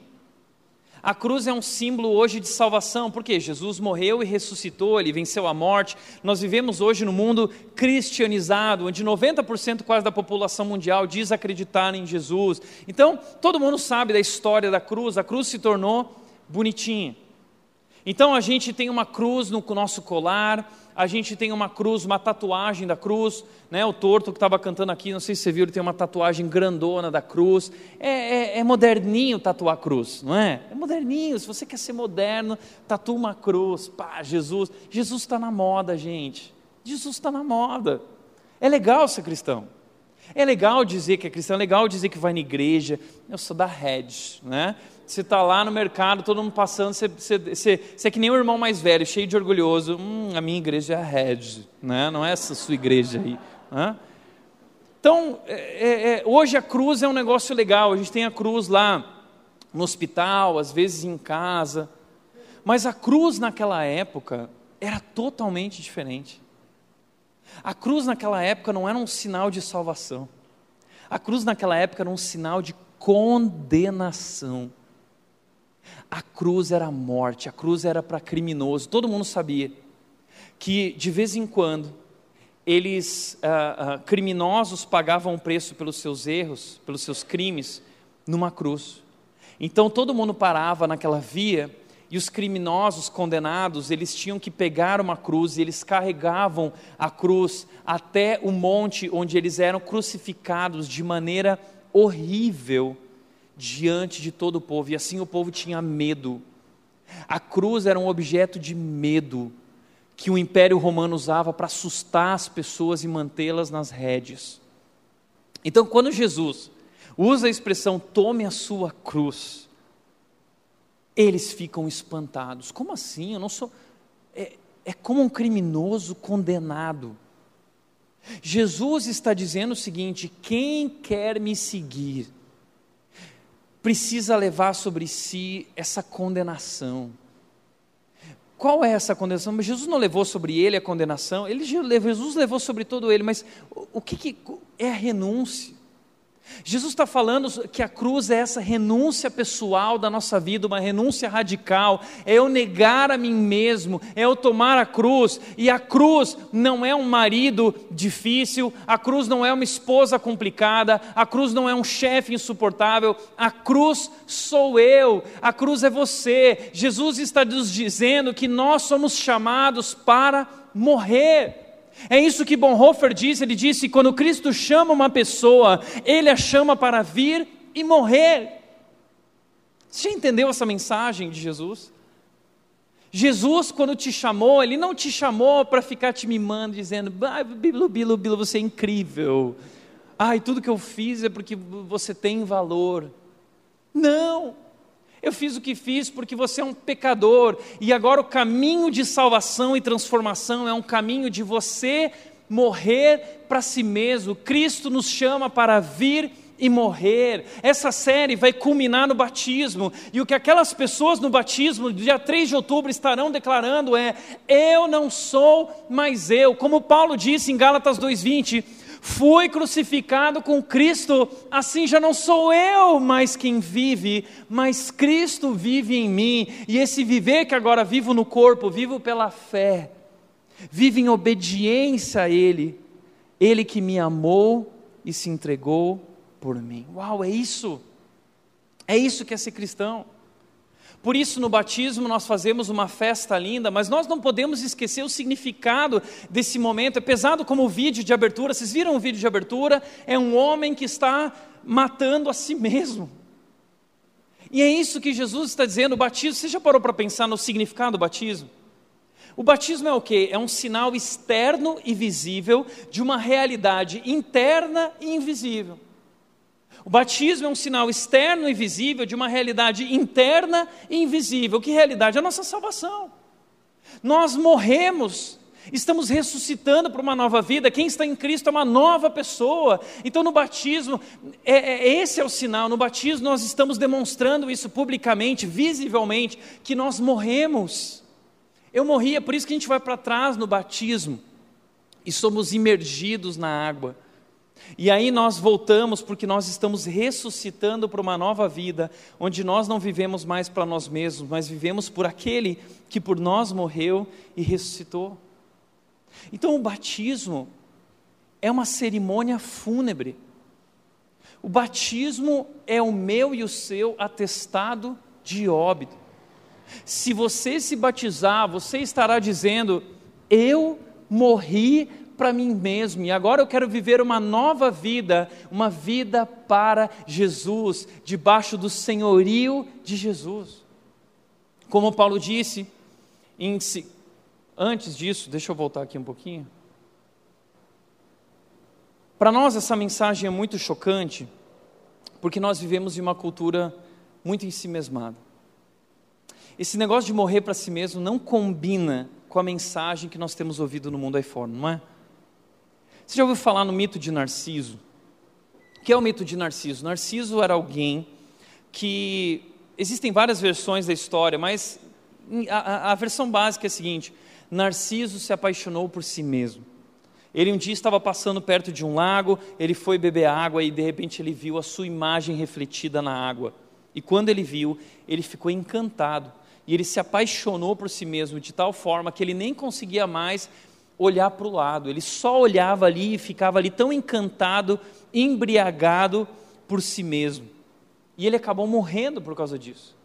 A cruz é um símbolo hoje de salvação, porque Jesus morreu e ressuscitou, ele venceu a morte. Nós vivemos hoje no mundo cristianizado, onde 90% quase da população mundial diz acreditar em Jesus. Então, todo mundo sabe da história da cruz, a cruz se tornou bonitinha. Então, a gente tem uma cruz no nosso colar, a gente tem uma cruz, uma tatuagem da cruz, né? O Torto que estava cantando aqui, não sei se você viu, ele tem uma tatuagem grandona da cruz. É, é, é, moderninho tatuar cruz, não é? É moderninho. Se você quer ser moderno, tatua uma cruz. Pá, Jesus. Jesus está na moda, gente. Jesus está na moda. É legal ser cristão. É legal dizer que é cristão, é legal dizer que vai na igreja. Eu sou da Red, né? Você está lá no mercado, todo mundo passando, você, você, você, você, é que nem o irmão mais velho, cheio de orgulhoso. Hum, a minha igreja é a Red, né? não é essa sua igreja aí. Né? Então, é, é, é, hoje a cruz é um negócio legal, a gente tem a cruz lá no hospital, às vezes em casa. Mas a cruz naquela época era totalmente diferente. A cruz naquela época não era um sinal de salvação. A cruz naquela época era um sinal de condenação. Cruz era a morte, a cruz era para criminoso. Todo mundo sabia que de vez em quando eles ah, ah, criminosos pagavam preço pelos seus erros, pelos seus crimes, numa cruz. Então todo mundo parava naquela via e os criminosos condenados, eles tinham que pegar uma cruz e eles carregavam a cruz até o monte onde eles eram crucificados de maneira horrível diante de todo o povo. E assim o povo tinha medo. A cruz era um objeto de medo que o Império Romano usava para assustar as pessoas e mantê-las nas rédeas. Então, quando Jesus usa a expressão tome a sua cruz, eles ficam espantados. Como assim? Eu não sou. É, é como um criminoso condenado. Jesus está dizendo o seguinte: quem quer me seguir precisa levar sobre si essa condenação. Qual é essa condenação? Jesus não levou sobre ele a condenação, ele, Jesus levou sobre todo ele, mas o que, que é a renúncia? Jesus está falando que a cruz é essa renúncia pessoal da nossa vida, uma renúncia radical, é eu negar a mim mesmo, é eu tomar a cruz, e a cruz não é um marido difícil, a cruz não é uma esposa complicada, a cruz não é um chefe insuportável, a cruz sou eu, a cruz é você. Jesus está nos dizendo que nós somos chamados para morrer. É isso que Bonhoeffer diz, ele disse: quando Cristo chama uma pessoa, ele a chama para vir e morrer. Você já entendeu essa mensagem de Jesus? Jesus, quando te chamou, ele não te chamou para ficar te mimando, dizendo: ah, Bilo, Bilo, Bilo, você é incrível. Ai, tudo que eu fiz é porque você tem valor. Não. Eu fiz o que fiz porque você é um pecador, e agora o caminho de salvação e transformação é um caminho de você morrer para si mesmo. Cristo nos chama para vir e morrer. Essa série vai culminar no batismo, e o que aquelas pessoas no batismo, dia 3 de outubro, estarão declarando é: Eu não sou mais eu. Como Paulo disse em Gálatas 2,20 fui crucificado com Cristo, assim já não sou eu mais quem vive, mas Cristo vive em mim, e esse viver que agora vivo no corpo, vivo pela fé, vivo em obediência a Ele, Ele que me amou e se entregou por mim. Uau, é isso, é isso que é ser cristão. Por isso, no batismo, nós fazemos uma festa linda, mas nós não podemos esquecer o significado desse momento. É pesado como o vídeo de abertura. Vocês viram o vídeo de abertura? É um homem que está matando a si mesmo. E é isso que Jesus está dizendo. O batismo, você já parou para pensar no significado do batismo? O batismo é o que? É um sinal externo e visível de uma realidade interna e invisível. O batismo é um sinal externo e visível de uma realidade interna e invisível. Que realidade? A nossa salvação. Nós morremos, estamos ressuscitando para uma nova vida. Quem está em Cristo é uma nova pessoa. Então, no batismo, é, é, esse é o sinal. No batismo, nós estamos demonstrando isso publicamente, visivelmente, que nós morremos. Eu morri, é por isso que a gente vai para trás no batismo e somos imergidos na água. E aí nós voltamos porque nós estamos ressuscitando para uma nova vida, onde nós não vivemos mais para nós mesmos, mas vivemos por aquele que por nós morreu e ressuscitou. Então o batismo é uma cerimônia fúnebre. O batismo é o meu e o seu atestado de óbito. Se você se batizar, você estará dizendo: Eu morri para mim mesmo e agora eu quero viver uma nova vida, uma vida para Jesus, debaixo do senhorio de Jesus. Como Paulo disse, em, antes disso, deixa eu voltar aqui um pouquinho. Para nós essa mensagem é muito chocante, porque nós vivemos em uma cultura muito ensimesmada. Esse negócio de morrer para si mesmo não combina com a mensagem que nós temos ouvido no mundo aí fora, não é? Você já ouviu falar no mito de Narciso? O que é o mito de Narciso? Narciso era alguém que. Existem várias versões da história, mas a, a versão básica é a seguinte: Narciso se apaixonou por si mesmo. Ele um dia estava passando perto de um lago, ele foi beber água e de repente ele viu a sua imagem refletida na água. E quando ele viu, ele ficou encantado. E ele se apaixonou por si mesmo de tal forma que ele nem conseguia mais olhar para o lado. Ele só olhava ali e ficava ali tão encantado, embriagado por si mesmo. E ele acabou morrendo por causa disso.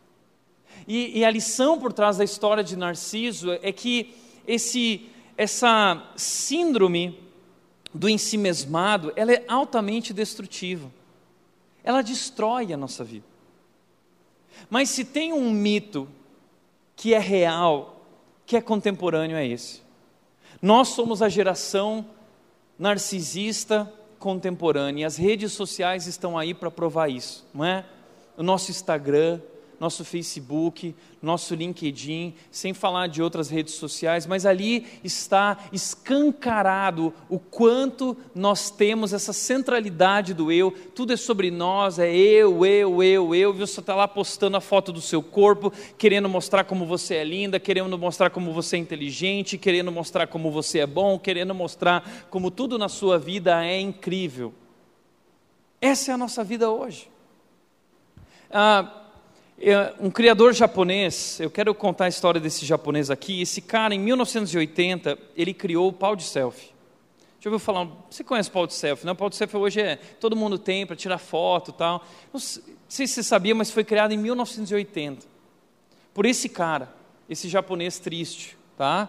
E, e a lição por trás da história de Narciso é que esse, essa síndrome do ensimesmado, ela é altamente destrutiva. Ela destrói a nossa vida. Mas se tem um mito que é real, que é contemporâneo, é esse. Nós somos a geração narcisista contemporânea as redes sociais estão aí para provar isso, não é? O nosso Instagram, nosso Facebook, nosso LinkedIn, sem falar de outras redes sociais, mas ali está escancarado o quanto nós temos essa centralidade do eu, tudo é sobre nós, é eu, eu, eu, eu, e você está lá postando a foto do seu corpo, querendo mostrar como você é linda, querendo mostrar como você é inteligente, querendo mostrar como você é bom, querendo mostrar como tudo na sua vida é incrível. Essa é a nossa vida hoje. Ah, um criador japonês, eu quero contar a história desse japonês aqui. Esse cara, em 1980, ele criou o pau de selfie. Já ouviu falar? Você conhece o pau de selfie? Não, o pau de selfie hoje é todo mundo tem para tirar foto, tal. Não sei se você sabia, mas foi criado em 1980 por esse cara, esse japonês triste, tá?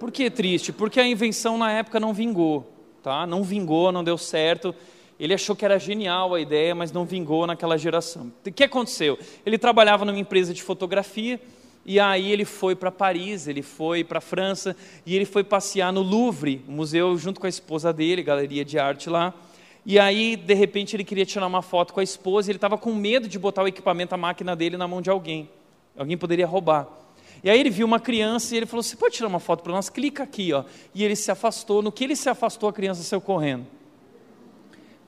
Por que triste? Porque a invenção na época não vingou, tá? Não vingou, não deu certo. Ele achou que era genial a ideia, mas não vingou naquela geração. O que aconteceu? Ele trabalhava numa empresa de fotografia e aí ele foi para Paris, ele foi para França e ele foi passear no Louvre, o museu, junto com a esposa dele, galeria de arte lá. E aí, de repente, ele queria tirar uma foto com a esposa e ele estava com medo de botar o equipamento, a máquina dele, na mão de alguém. Alguém poderia roubar. E aí ele viu uma criança e ele falou: Você pode tirar uma foto para nós? Clica aqui. Ó. E ele se afastou. No que ele se afastou, a criança saiu correndo.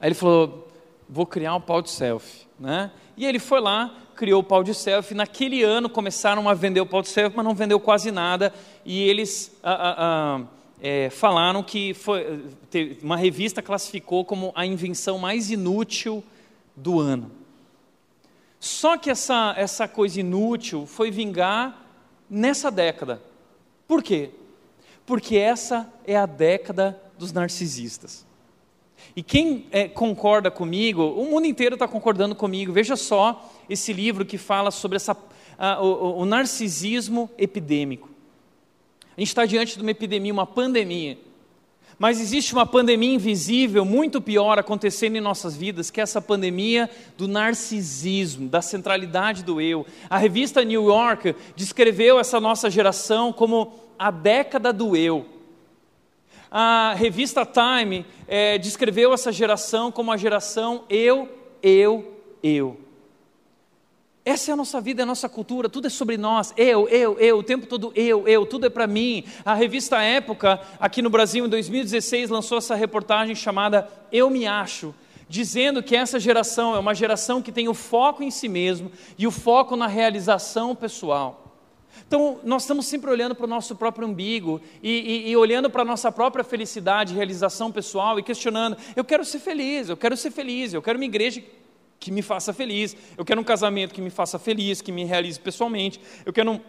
Aí ele falou: vou criar um pau de selfie. Né? E ele foi lá, criou o pau de selfie. Naquele ano começaram a vender o pau de selfie, mas não vendeu quase nada. E eles ah, ah, ah, é, falaram que foi, uma revista classificou como a invenção mais inútil do ano. Só que essa, essa coisa inútil foi vingar nessa década. Por quê? Porque essa é a década dos narcisistas. E quem é, concorda comigo, o mundo inteiro está concordando comigo. Veja só esse livro que fala sobre essa, o, o narcisismo epidêmico. A gente está diante de uma epidemia, uma pandemia. Mas existe uma pandemia invisível, muito pior, acontecendo em nossas vidas, que é essa pandemia do narcisismo, da centralidade do eu. A revista New York descreveu essa nossa geração como a década do eu a revista Time é, descreveu essa geração como a geração eu, eu, eu. Essa é a nossa vida, é a nossa cultura, tudo é sobre nós. Eu, eu, eu, o tempo todo eu, eu, tudo é para mim. A revista Época, aqui no Brasil, em 2016, lançou essa reportagem chamada Eu Me Acho, dizendo que essa geração é uma geração que tem o foco em si mesmo e o foco na realização pessoal. Então, nós estamos sempre olhando para o nosso próprio umbigo e, e, e olhando para a nossa própria felicidade, realização pessoal e questionando: eu quero ser feliz, eu quero ser feliz, eu quero uma igreja que me faça feliz, eu quero um casamento que me faça feliz, que me realize pessoalmente, eu quero um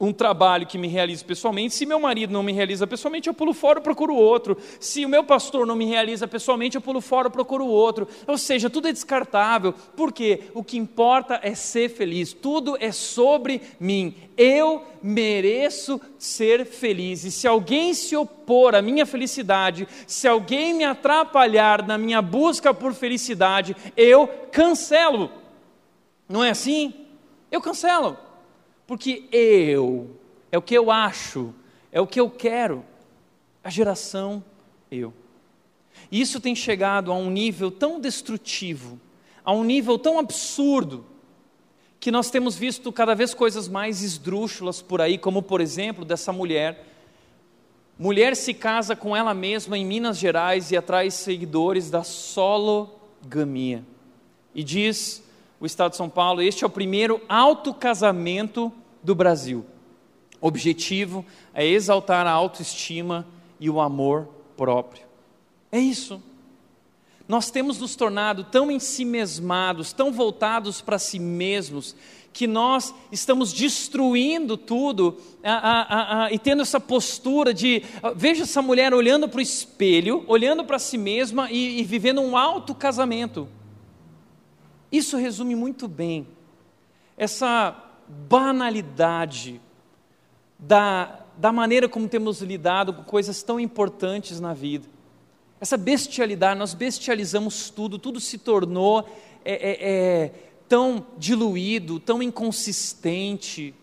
um trabalho que me realize pessoalmente. Se meu marido não me realiza pessoalmente, eu pulo fora e procuro outro. Se o meu pastor não me realiza pessoalmente, eu pulo fora e procuro outro. Ou seja, tudo é descartável, porque o que importa é ser feliz. Tudo é sobre mim. Eu mereço ser feliz. E se alguém se opor à minha felicidade, se alguém me atrapalhar na minha busca por felicidade, eu cancelo. Não é assim? Eu cancelo porque eu, é o que eu acho, é o que eu quero, a geração eu. E isso tem chegado a um nível tão destrutivo, a um nível tão absurdo, que nós temos visto cada vez coisas mais esdrúxulas por aí, como por exemplo dessa mulher. Mulher se casa com ela mesma em Minas Gerais e atrai seguidores da sologamia. E diz o Estado de São Paulo: este é o primeiro autocasamento do Brasil. O objetivo é exaltar a autoestima e o amor próprio. É isso. nós temos nos tornado tão ensimesmados, tão voltados para si mesmos, que nós estamos destruindo tudo a, a, a, e tendo essa postura de. Veja essa mulher olhando para o espelho, olhando para si mesma e, e vivendo um alto casamento. Isso resume muito bem essa banalidade da, da maneira como temos lidado com coisas tão importantes na vida. Essa bestialidade, nós bestializamos tudo, tudo se tornou é, é, é, tão diluído, tão inconsistente.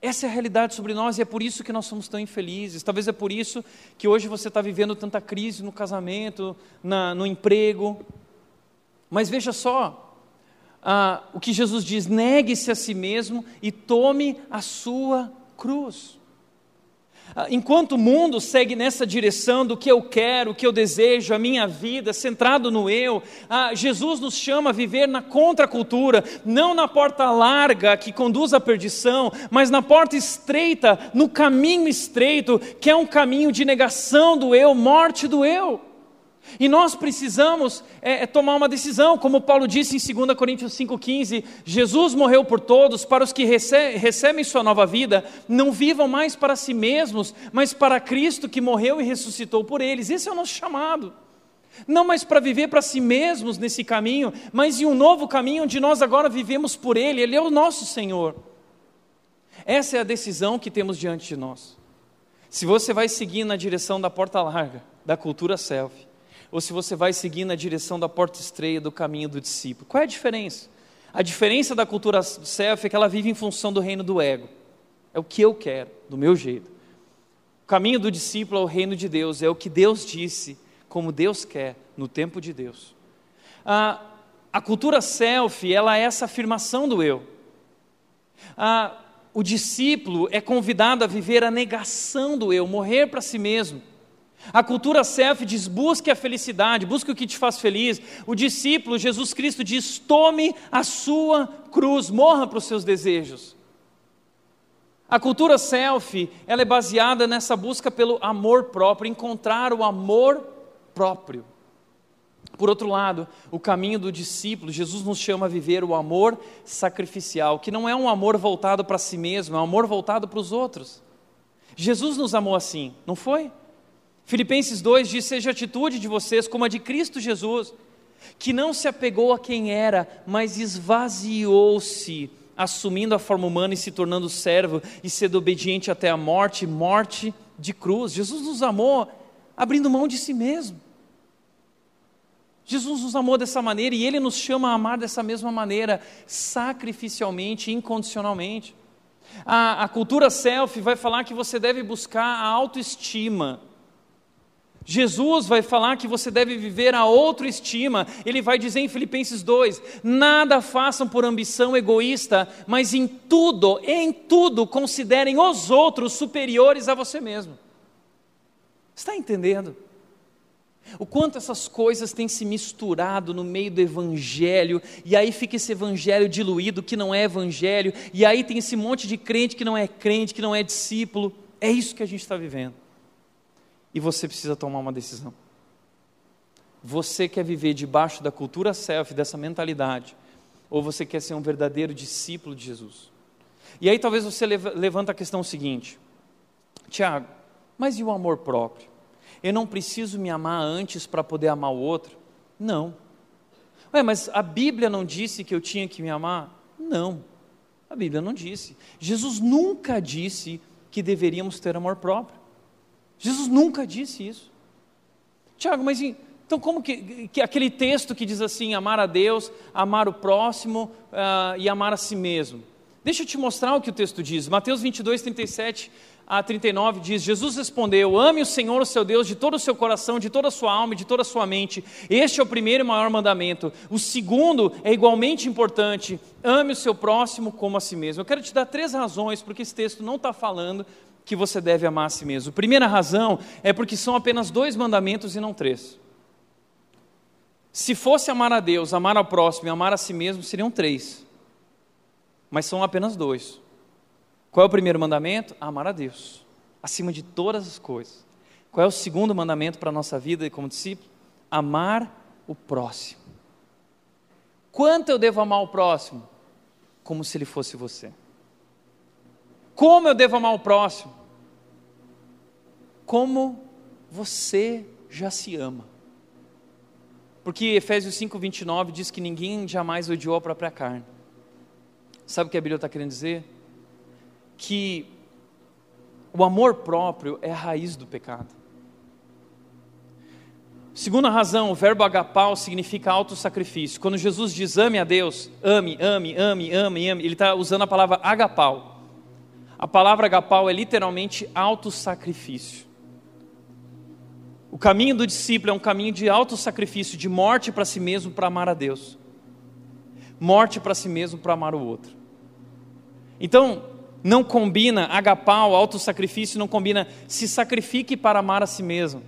Essa é a realidade sobre nós e é por isso que nós somos tão infelizes. Talvez é por isso que hoje você está vivendo tanta crise no casamento, na, no emprego. Mas veja só, ah, o que Jesus diz: negue-se a si mesmo e tome a sua cruz. Ah, enquanto o mundo segue nessa direção do que eu quero, o que eu desejo, a minha vida, centrado no eu, ah, Jesus nos chama a viver na contracultura, não na porta larga que conduz à perdição, mas na porta estreita, no caminho estreito, que é um caminho de negação do eu, morte do eu. E nós precisamos é, é, tomar uma decisão, como Paulo disse em 2 Coríntios 5,15: Jesus morreu por todos, para os que recebem, recebem sua nova vida, não vivam mais para si mesmos, mas para Cristo que morreu e ressuscitou por eles. Esse é o nosso chamado. Não mais para viver para si mesmos nesse caminho, mas em um novo caminho onde nós agora vivemos por Ele, Ele é o nosso Senhor. Essa é a decisão que temos diante de nós. Se você vai seguir na direção da porta larga, da cultura selfie, ou se você vai seguir na direção da porta estreita do caminho do discípulo. Qual é a diferença? A diferença da cultura self é que ela vive em função do reino do ego. É o que eu quero, do meu jeito. O caminho do discípulo é o reino de Deus, é o que Deus disse, como Deus quer, no tempo de Deus. A, cultura self, ela é essa afirmação do eu. O discípulo é convidado a viver a negação do eu, morrer para si mesmo. A cultura self diz: busque a felicidade, busque o que te faz feliz. O discípulo, Jesus Cristo, diz: tome a sua cruz, morra para os seus desejos. A cultura self, ela é baseada nessa busca pelo amor próprio, encontrar o amor próprio. Por outro lado, o caminho do discípulo, Jesus nos chama a viver o amor sacrificial, que não é um amor voltado para si mesmo, é um amor voltado para os outros. Jesus nos amou assim, não foi? Filipenses 2 diz: Seja a atitude de vocês como a de Cristo Jesus, que não se apegou a quem era, mas esvaziou-se, assumindo a forma humana e se tornando servo e sendo obediente até a morte morte de cruz. Jesus nos amou abrindo mão de si mesmo. Jesus nos amou dessa maneira e Ele nos chama a amar dessa mesma maneira, sacrificialmente, incondicionalmente. A, a cultura self vai falar que você deve buscar a autoestima Jesus vai falar que você deve viver a outra estima. Ele vai dizer em Filipenses 2: nada façam por ambição egoísta, mas em tudo, em tudo, considerem os outros superiores a você mesmo. Está entendendo? O quanto essas coisas têm se misturado no meio do evangelho, e aí fica esse evangelho diluído que não é evangelho, e aí tem esse monte de crente que não é crente, que não é discípulo. É isso que a gente está vivendo e você precisa tomar uma decisão. Você quer viver debaixo da cultura self, dessa mentalidade, ou você quer ser um verdadeiro discípulo de Jesus? E aí talvez você levanta a questão seguinte: Tiago, mas e o amor próprio? Eu não preciso me amar antes para poder amar o outro? Não. Ué, mas a Bíblia não disse que eu tinha que me amar? Não. A Bíblia não disse. Jesus nunca disse que deveríamos ter amor próprio. Jesus nunca disse isso. Tiago, mas então como que, que, aquele texto que diz assim, amar a Deus, amar o próximo uh, e amar a si mesmo? Deixa eu te mostrar o que o texto diz. Mateus 22, 37 a 39 diz: Jesus respondeu: Ame o Senhor, o seu Deus, de todo o seu coração, de toda a sua alma e de toda a sua mente. Este é o primeiro e maior mandamento. O segundo é igualmente importante: ame o seu próximo como a si mesmo. Eu quero te dar três razões porque esse texto não está falando que você deve amar a si mesmo. Primeira razão é porque são apenas dois mandamentos e não três. Se fosse amar a Deus, amar ao próximo e amar a si mesmo, seriam três. Mas são apenas dois. Qual é o primeiro mandamento? Amar a Deus, acima de todas as coisas. Qual é o segundo mandamento para a nossa vida como discípulo? Amar o próximo. Quanto eu devo amar o próximo? Como se ele fosse você. Como eu devo amar o próximo? Como você já se ama. Porque Efésios 5, 29 diz que ninguém jamais odiou a própria carne. Sabe o que a Bíblia está querendo dizer? Que o amor próprio é a raiz do pecado. Segunda razão, o verbo agapau significa auto-sacrifício. Quando Jesus diz ame a Deus, ame, ame, ame, ame, ame, ele está usando a palavra agapau. A palavra agapau é literalmente auto-sacrifício. O caminho do discípulo é um caminho de auto-sacrifício, de morte para si mesmo para amar a Deus. Morte para si mesmo para amar o outro. Então, não combina agapau, auto-sacrifício, não combina se sacrifique para amar a si mesmo.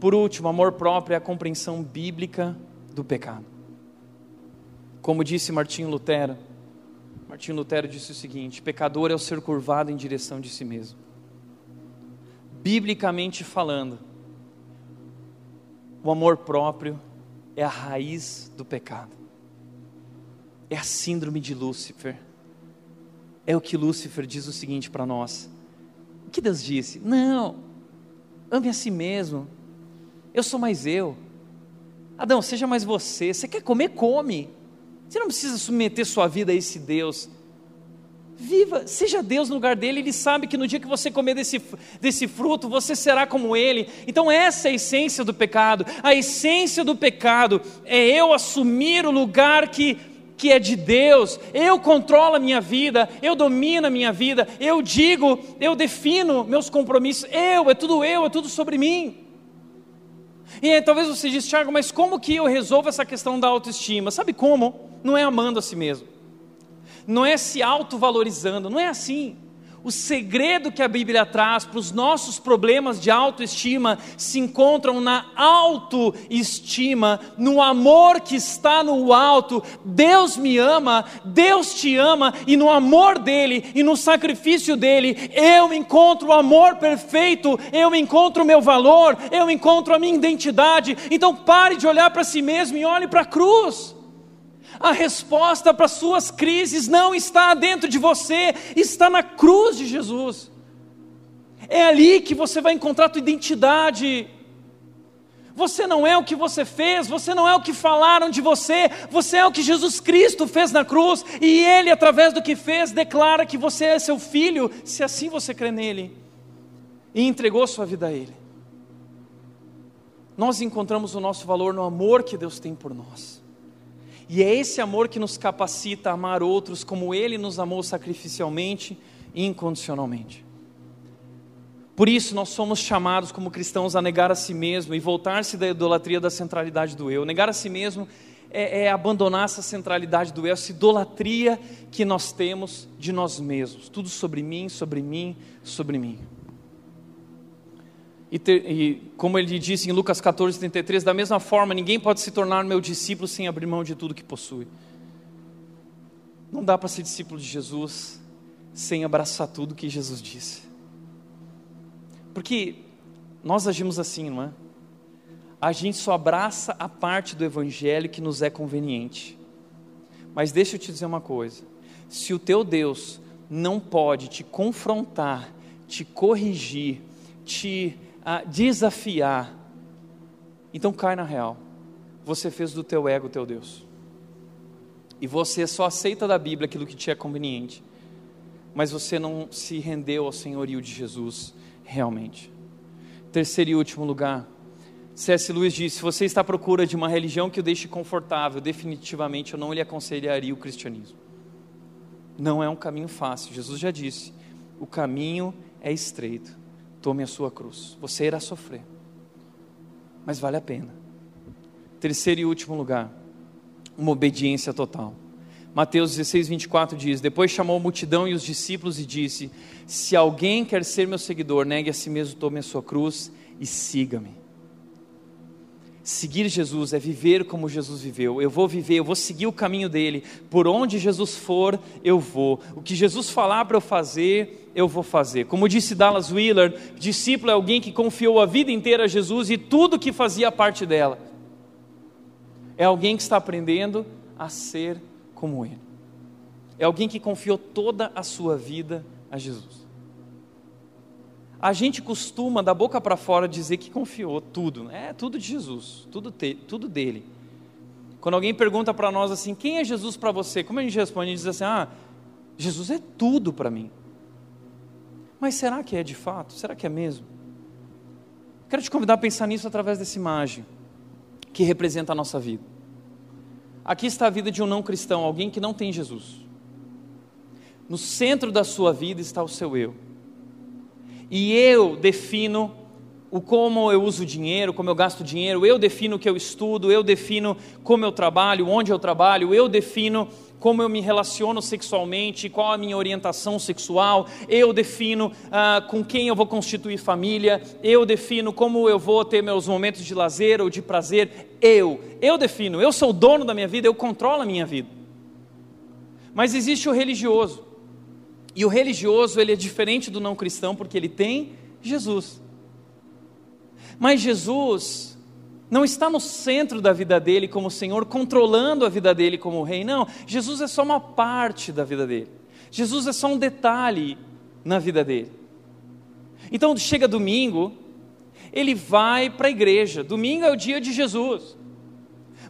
Por último, amor próprio é a compreensão bíblica do pecado. Como disse Martinho Lutero, Martinho Lutero disse o seguinte: pecador é o ser curvado em direção de si mesmo. Biblicamente falando, o amor próprio é a raiz do pecado. É a síndrome de Lúcifer. É o que Lúcifer diz o seguinte para nós. O que Deus disse? Não, ame a si mesmo, eu sou mais eu. Adão, seja mais você. Você quer comer, come. Você não precisa submeter sua vida a esse Deus. Viva, seja Deus no lugar dele, ele sabe que no dia que você comer desse, desse fruto, você será como ele. Então, essa é a essência do pecado. A essência do pecado é eu assumir o lugar que, que é de Deus. Eu controlo a minha vida, eu domino a minha vida, eu digo, eu defino meus compromissos. Eu, é tudo eu, é tudo sobre mim. E aí, talvez você diz, Tiago, mas como que eu resolvo essa questão da autoestima? Sabe como? Não é amando a si mesmo, não é se autovalorizando, não é assim. O segredo que a Bíblia traz para os nossos problemas de autoestima se encontram na autoestima, no amor que está no alto. Deus me ama, Deus te ama, e no amor dele e no sacrifício dele, eu encontro o amor perfeito, eu encontro o meu valor, eu encontro a minha identidade. Então pare de olhar para si mesmo e olhe para a cruz. A resposta para suas crises não está dentro de você, está na cruz de Jesus. É ali que você vai encontrar a tua identidade. Você não é o que você fez, você não é o que falaram de você, você é o que Jesus Cristo fez na cruz, e Ele, através do que fez, declara que você é seu filho, se assim você crê nele, e entregou sua vida a Ele. Nós encontramos o nosso valor no amor que Deus tem por nós. E é esse amor que nos capacita a amar outros como Ele nos amou sacrificialmente e incondicionalmente. Por isso, nós somos chamados como cristãos a negar a si mesmo e voltar-se da idolatria da centralidade do eu. Negar a si mesmo é, é, abandonar essa centralidade do eu, essa idolatria que nós temos de nós mesmos. Tudo sobre mim, sobre mim, sobre mim. E, ter, e, como ele disse em Lucas 14, 33, da mesma forma, ninguém pode se tornar meu discípulo sem abrir mão de tudo que possui. Não dá para ser discípulo de Jesus sem abraçar tudo que Jesus disse. Porque nós agimos assim, não é? A gente só abraça a parte do Evangelho que nos é conveniente. Mas deixa eu te dizer uma coisa: se o teu Deus não pode te confrontar, te corrigir, te a desafiar, então cai na real. Você fez do teu ego teu Deus. E você só aceita da Bíblia aquilo que te é conveniente. Mas você não se rendeu ao senhorio de Jesus realmente. Terceiro e último lugar. C.S. Lewis disse: se você está à procura de uma religião que o deixe confortável, definitivamente eu não lhe aconselharia o cristianismo. Não é um caminho fácil. Jesus já disse: o caminho é estreito tome a sua cruz. Você irá sofrer, mas vale a pena. Terceiro e último lugar, uma obediência total. Mateus 16, 24 diz: Depois chamou a multidão e os discípulos e disse: Se alguém quer ser meu seguidor, negue a si mesmo, tome a sua cruz e siga-me. Seguir Jesus é viver como Jesus viveu. Eu vou viver, eu vou seguir o caminho dele. Por onde Jesus for, eu vou. O que Jesus falar para eu fazer, eu vou fazer. Como disse Dallas Wheeler, discípulo é alguém que confiou a vida inteira a Jesus e tudo que fazia parte dela. É alguém que está aprendendo a ser como ele. É alguém que confiou toda a sua vida a Jesus. A gente costuma, da boca para fora, dizer que confiou tudo. Né? É tudo de Jesus, tudo, te, tudo dele. Quando alguém pergunta para nós assim, quem é Jesus para você? Como a gente responde? A gente diz assim, ah, Jesus é tudo para mim. Mas será que é de fato? Será que é mesmo? Quero te convidar a pensar nisso através dessa imagem que representa a nossa vida. Aqui está a vida de um não cristão, alguém que não tem Jesus. No centro da sua vida está o seu eu e eu defino o como eu uso dinheiro, como eu gasto dinheiro, eu defino o que eu estudo, eu defino como eu trabalho, onde eu trabalho, eu defino como eu me relaciono sexualmente, qual a minha orientação sexual, eu defino ah, com quem eu vou constituir família, eu defino como eu vou ter meus momentos de lazer ou de prazer, eu, eu defino, eu sou o dono da minha vida, eu controlo a minha vida. Mas existe o religioso, e o religioso, ele é diferente do não cristão porque ele tem Jesus. Mas Jesus não está no centro da vida dele como Senhor, controlando a vida dele como rei. Não, Jesus é só uma parte da vida dele. Jesus é só um detalhe na vida dele. Então chega domingo, ele vai para a igreja. Domingo é o dia de Jesus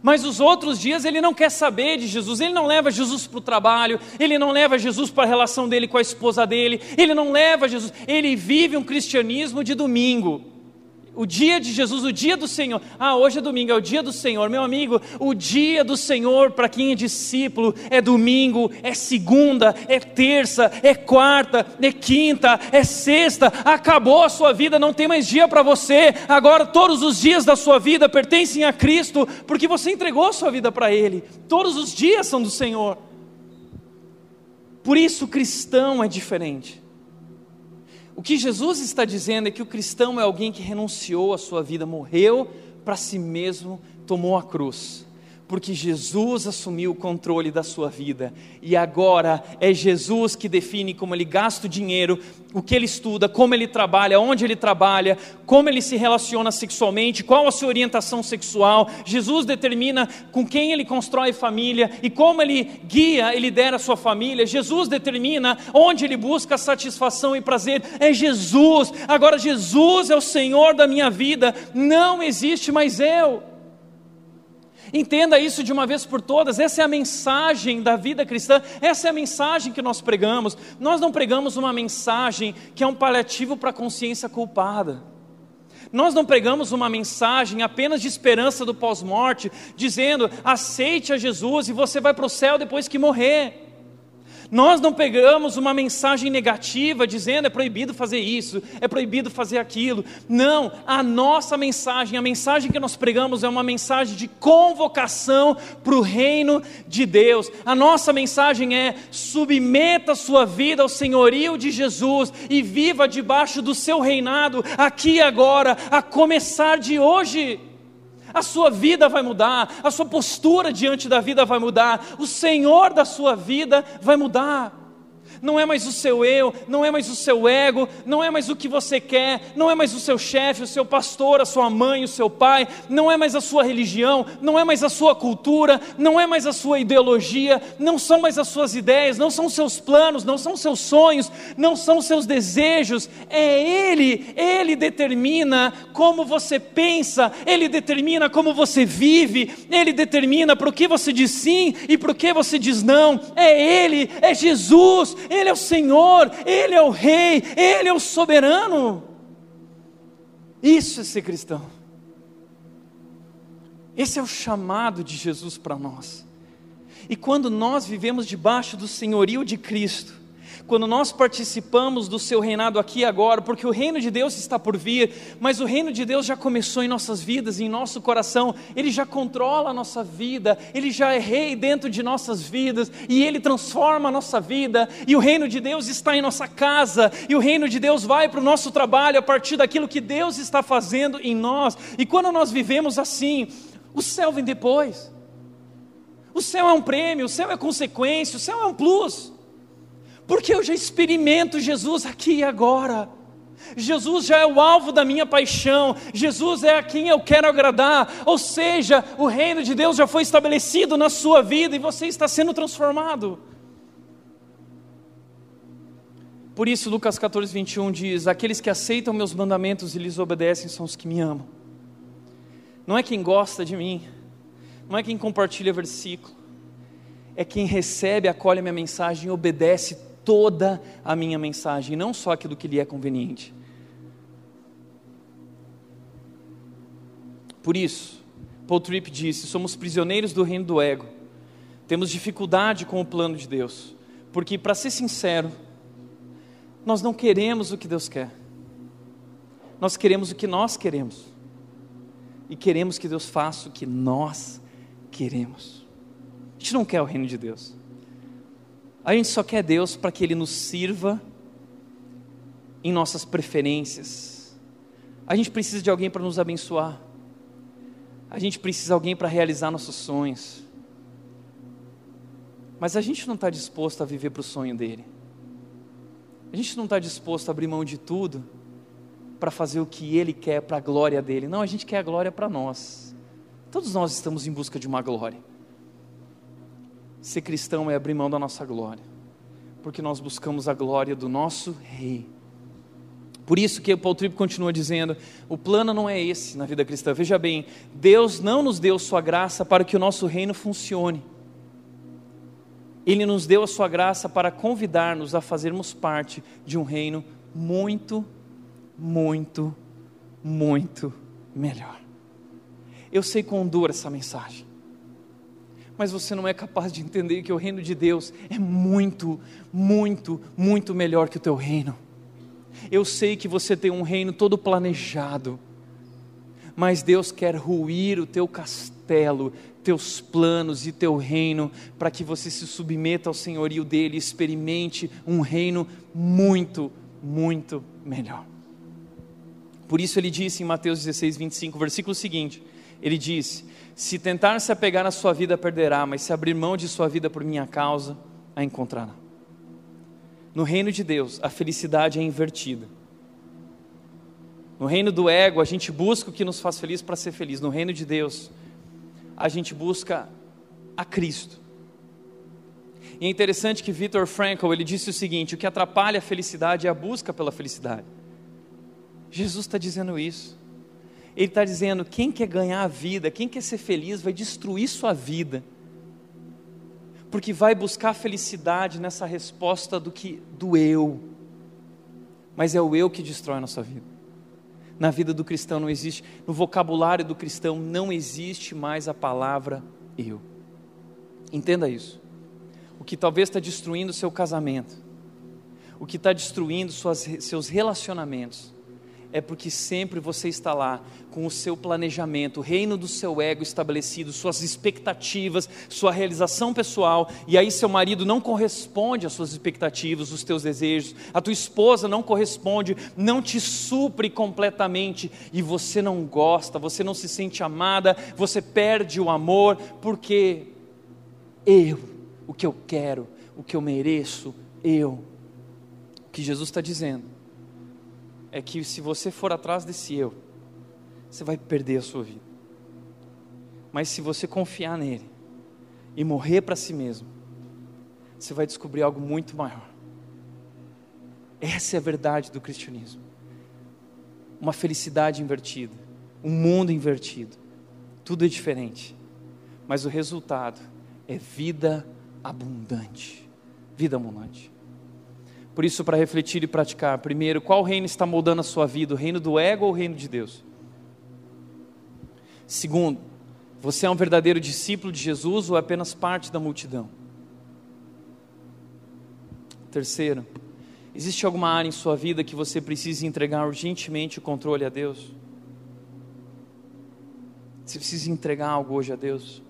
mas os outros dias ele não quer saber de Jesus, ele não leva Jesus para o trabalho, ele não leva Jesus para a relação dele com a esposa dele, ele não leva Jesus, ele vive um cristianismo de domingo o dia de Jesus, o dia do Senhor. Ah, hoje é domingo, é o dia do Senhor. Meu amigo, o dia do Senhor para quem é discípulo é domingo, é segunda, é terça, é quarta, é quinta, é sexta. Acabou a sua vida, não tem mais dia para você. Agora todos os dias da sua vida pertencem a Cristo, porque você entregou a sua vida para Ele. Todos os dias são do Senhor. Por isso, cristão é diferente. O que Jesus está dizendo é que o cristão é alguém que renunciou à sua vida, morreu para si mesmo, tomou a cruz porque Jesus assumiu o controle da sua vida e agora é Jesus que define como ele gasta o dinheiro, o que ele estuda, como ele trabalha, onde ele trabalha, como ele se relaciona sexualmente, qual a sua orientação sexual. Jesus determina com quem ele constrói família e como ele guia e lidera a sua família. Jesus determina onde ele busca satisfação e prazer. É Jesus. Agora Jesus é o Senhor da minha vida, não existe mais eu. Entenda isso de uma vez por todas, essa é a mensagem da vida cristã, essa é a mensagem que nós pregamos. Nós não pregamos uma mensagem que é um paliativo para a consciência culpada. Nós não pregamos uma mensagem apenas de esperança do pós-morte, dizendo aceite a Jesus e você vai para o céu depois que morrer. Nós não pegamos uma mensagem negativa dizendo é proibido fazer isso, é proibido fazer aquilo. Não, a nossa mensagem, a mensagem que nós pregamos é uma mensagem de convocação para o reino de Deus. A nossa mensagem é: submeta sua vida ao senhorio de Jesus e viva debaixo do seu reinado, aqui e agora, a começar de hoje a sua vida vai mudar, a sua postura diante da vida vai mudar, o Senhor da sua vida vai mudar não é mais o seu eu, não é mais o seu ego, não é mais o que você quer, não é mais o seu chefe, o seu pastor, a sua mãe, o seu pai, não é mais a sua religião, não é mais a sua cultura, não é mais a sua ideologia, não são mais as suas ideias, não são seus planos, não são seus sonhos, não são seus desejos, é Ele, Ele determina como você pensa, Ele determina como você vive, Ele determina para o que você diz sim e para o que você diz não, é Ele, é Jesus, ele é o Senhor, Ele é o Rei, Ele é o soberano. Isso é ser cristão. Esse é o chamado de Jesus para nós. E quando nós vivemos debaixo do senhorio de Cristo, quando nós participamos do seu reinado aqui e agora, porque o reino de Deus está por vir, mas o reino de Deus já começou em nossas vidas, em nosso coração, ele já controla a nossa vida, ele já é rei dentro de nossas vidas, e ele transforma a nossa vida, e o reino de Deus está em nossa casa, e o reino de Deus vai para o nosso trabalho a partir daquilo que Deus está fazendo em nós, e quando nós vivemos assim, o céu vem depois. O céu é um prêmio, o céu é consequência, o céu é um plus. Porque eu já experimento Jesus aqui e agora. Jesus já é o alvo da minha paixão, Jesus é a quem eu quero agradar, ou seja, o reino de Deus já foi estabelecido na sua vida e você está sendo transformado. Por isso, Lucas 14, 21 diz: Aqueles que aceitam meus mandamentos e lhes obedecem são os que me amam. Não é quem gosta de mim, não é quem compartilha versículo, é quem recebe, acolhe minha mensagem e obedece toda a minha mensagem, não só aquilo que lhe é conveniente. Por isso, Paul Tripp disse: somos prisioneiros do reino do ego, temos dificuldade com o plano de Deus, porque, para ser sincero, nós não queremos o que Deus quer, nós queremos o que nós queremos, e queremos que Deus faça o que nós queremos. A gente não quer o reino de Deus. A gente só quer Deus para que Ele nos sirva em nossas preferências. A gente precisa de alguém para nos abençoar. A gente precisa de alguém para realizar nossos sonhos. Mas a gente não está disposto a viver para o sonho dele. A gente não está disposto a abrir mão de tudo para fazer o que ele quer para a glória dele. Não, a gente quer a glória para nós. Todos nós estamos em busca de uma glória. Ser cristão é abrir mão da nossa glória, porque nós buscamos a glória do nosso Rei. Por isso que o Paul Tripp continua dizendo: o plano não é esse na vida cristã. Veja bem, Deus não nos deu sua graça para que o nosso reino funcione. Ele nos deu a sua graça para convidar-nos a fazermos parte de um reino muito, muito, muito melhor. Eu sei dura essa mensagem, mas você não é capaz de entender que o reino de Deus é muito, muito, muito melhor que o teu reino. Eu sei que você tem um reino todo planejado, mas Deus quer ruir o teu castelo, teus planos e teu reino, para que você se submeta ao senhorio dele e experimente um reino muito, muito melhor. Por isso ele disse em Mateus 16, 25, versículo seguinte: ele disse: Se tentar se apegar na sua vida, perderá, mas se abrir mão de sua vida por minha causa, a encontrará. No reino de Deus, a felicidade é invertida. No reino do ego, a gente busca o que nos faz feliz para ser feliz. No reino de Deus, a gente busca a Cristo. E é interessante que Viktor Frankl, ele disse o seguinte, o que atrapalha a felicidade é a busca pela felicidade. Jesus está dizendo isso. Ele está dizendo: quem quer ganhar a vida, quem quer ser feliz, vai destruir sua vida, porque vai buscar felicidade nessa resposta do que do eu, mas é o eu que destrói a nossa vida. Na vida do cristão não existe, no vocabulário do cristão não existe mais a palavra eu. Entenda isso. O que talvez está destruindo seu casamento, o que está destruindo suas, seus relacionamentos, é porque sempre você está lá com o seu planejamento, o reino do seu ego estabelecido, suas expectativas, sua realização pessoal, e aí seu marido não corresponde às suas expectativas, os teus desejos, a tua esposa não corresponde, não te supre completamente e você não gosta, você não se sente amada, você perde o amor, porque eu, o que eu quero, o que eu mereço, eu. O que Jesus está dizendo é que se você for atrás desse eu, você vai perder a sua vida. Mas se você confiar nele e morrer para si mesmo, você vai descobrir algo muito maior. Essa é a verdade do cristianismo. Uma felicidade invertida, um mundo invertido. Tudo é diferente, mas o resultado é vida abundante. Vida abundante. Por isso, para refletir e praticar, primeiro, qual reino está moldando a sua vida? O reino do ego ou o reino de Deus? Segundo, você é um verdadeiro discípulo de Jesus ou é apenas parte da multidão? Terceiro, existe alguma área em sua vida que você precisa entregar urgentemente o controle a Deus? Você precisa entregar algo hoje a Deus?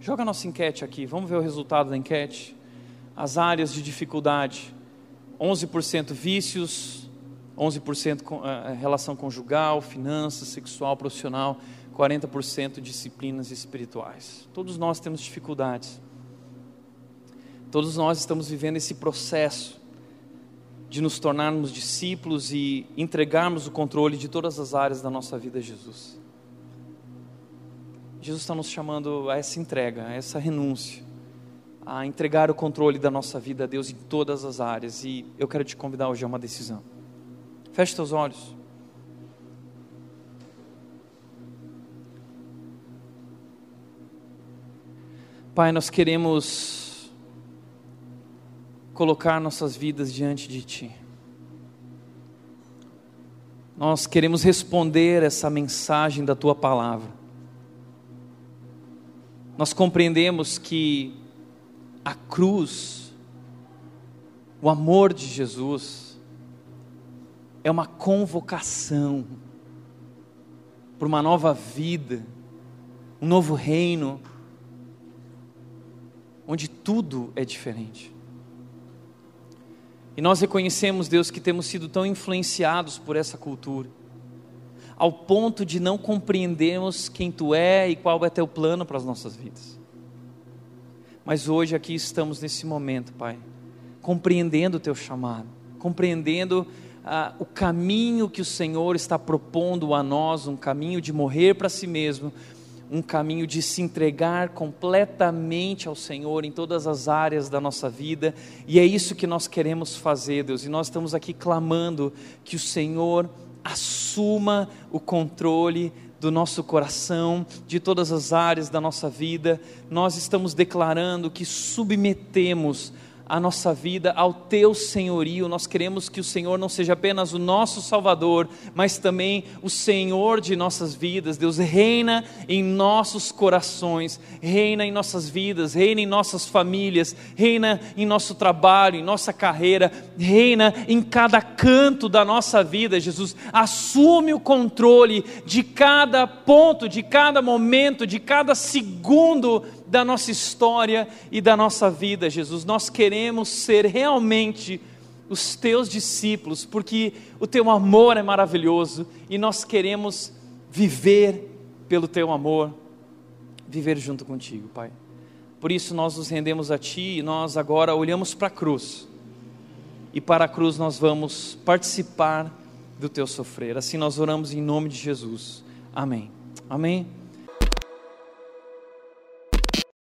Joga a nossa enquete aqui, vamos ver o resultado da enquete. As áreas de dificuldade: 11% vícios, 11% com, uh, relação conjugal, finanças, sexual, profissional, 40% disciplinas espirituais. Todos nós temos dificuldades. Todos nós estamos vivendo esse processo de nos tornarmos discípulos e entregarmos o controle de todas as áreas da nossa vida a Jesus. Jesus está nos chamando a essa entrega, a essa renúncia, a entregar o controle da nossa vida a Deus em todas as áreas. E eu quero te convidar hoje a uma decisão. Feche teus olhos. Pai, nós queremos colocar nossas vidas diante de Ti. Nós queremos responder essa mensagem da Tua palavra nós compreendemos que a cruz, o amor de Jesus, é uma convocação para uma nova vida, um novo reino, onde tudo é diferente. E nós reconhecemos, Deus, que temos sido tão influenciados por essa cultura ao ponto de não compreendermos quem tu é e qual é teu plano para as nossas vidas. Mas hoje aqui estamos nesse momento, Pai, compreendendo o teu chamado, compreendendo ah, o caminho que o Senhor está propondo a nós, um caminho de morrer para si mesmo, um caminho de se entregar completamente ao Senhor em todas as áreas da nossa vida, e é isso que nós queremos fazer, Deus, e nós estamos aqui clamando que o Senhor assuma o controle do nosso coração, de todas as áreas da nossa vida. Nós estamos declarando que submetemos a nossa vida ao teu senhorio. Nós queremos que o Senhor não seja apenas o nosso Salvador, mas também o Senhor de nossas vidas. Deus reina em nossos corações, reina em nossas vidas, reina em nossas famílias, reina em nosso trabalho, em nossa carreira, reina em cada canto da nossa vida. Jesus assume o controle de cada ponto, de cada momento, de cada segundo da nossa história e da nossa vida, Jesus. Nós queremos ser realmente os teus discípulos, porque o teu amor é maravilhoso e nós queremos viver pelo teu amor, viver junto contigo, Pai. Por isso nós nos rendemos a Ti e nós agora olhamos para a cruz. E para a cruz nós vamos participar do teu sofrer. Assim nós oramos em nome de Jesus. Amém. Amém.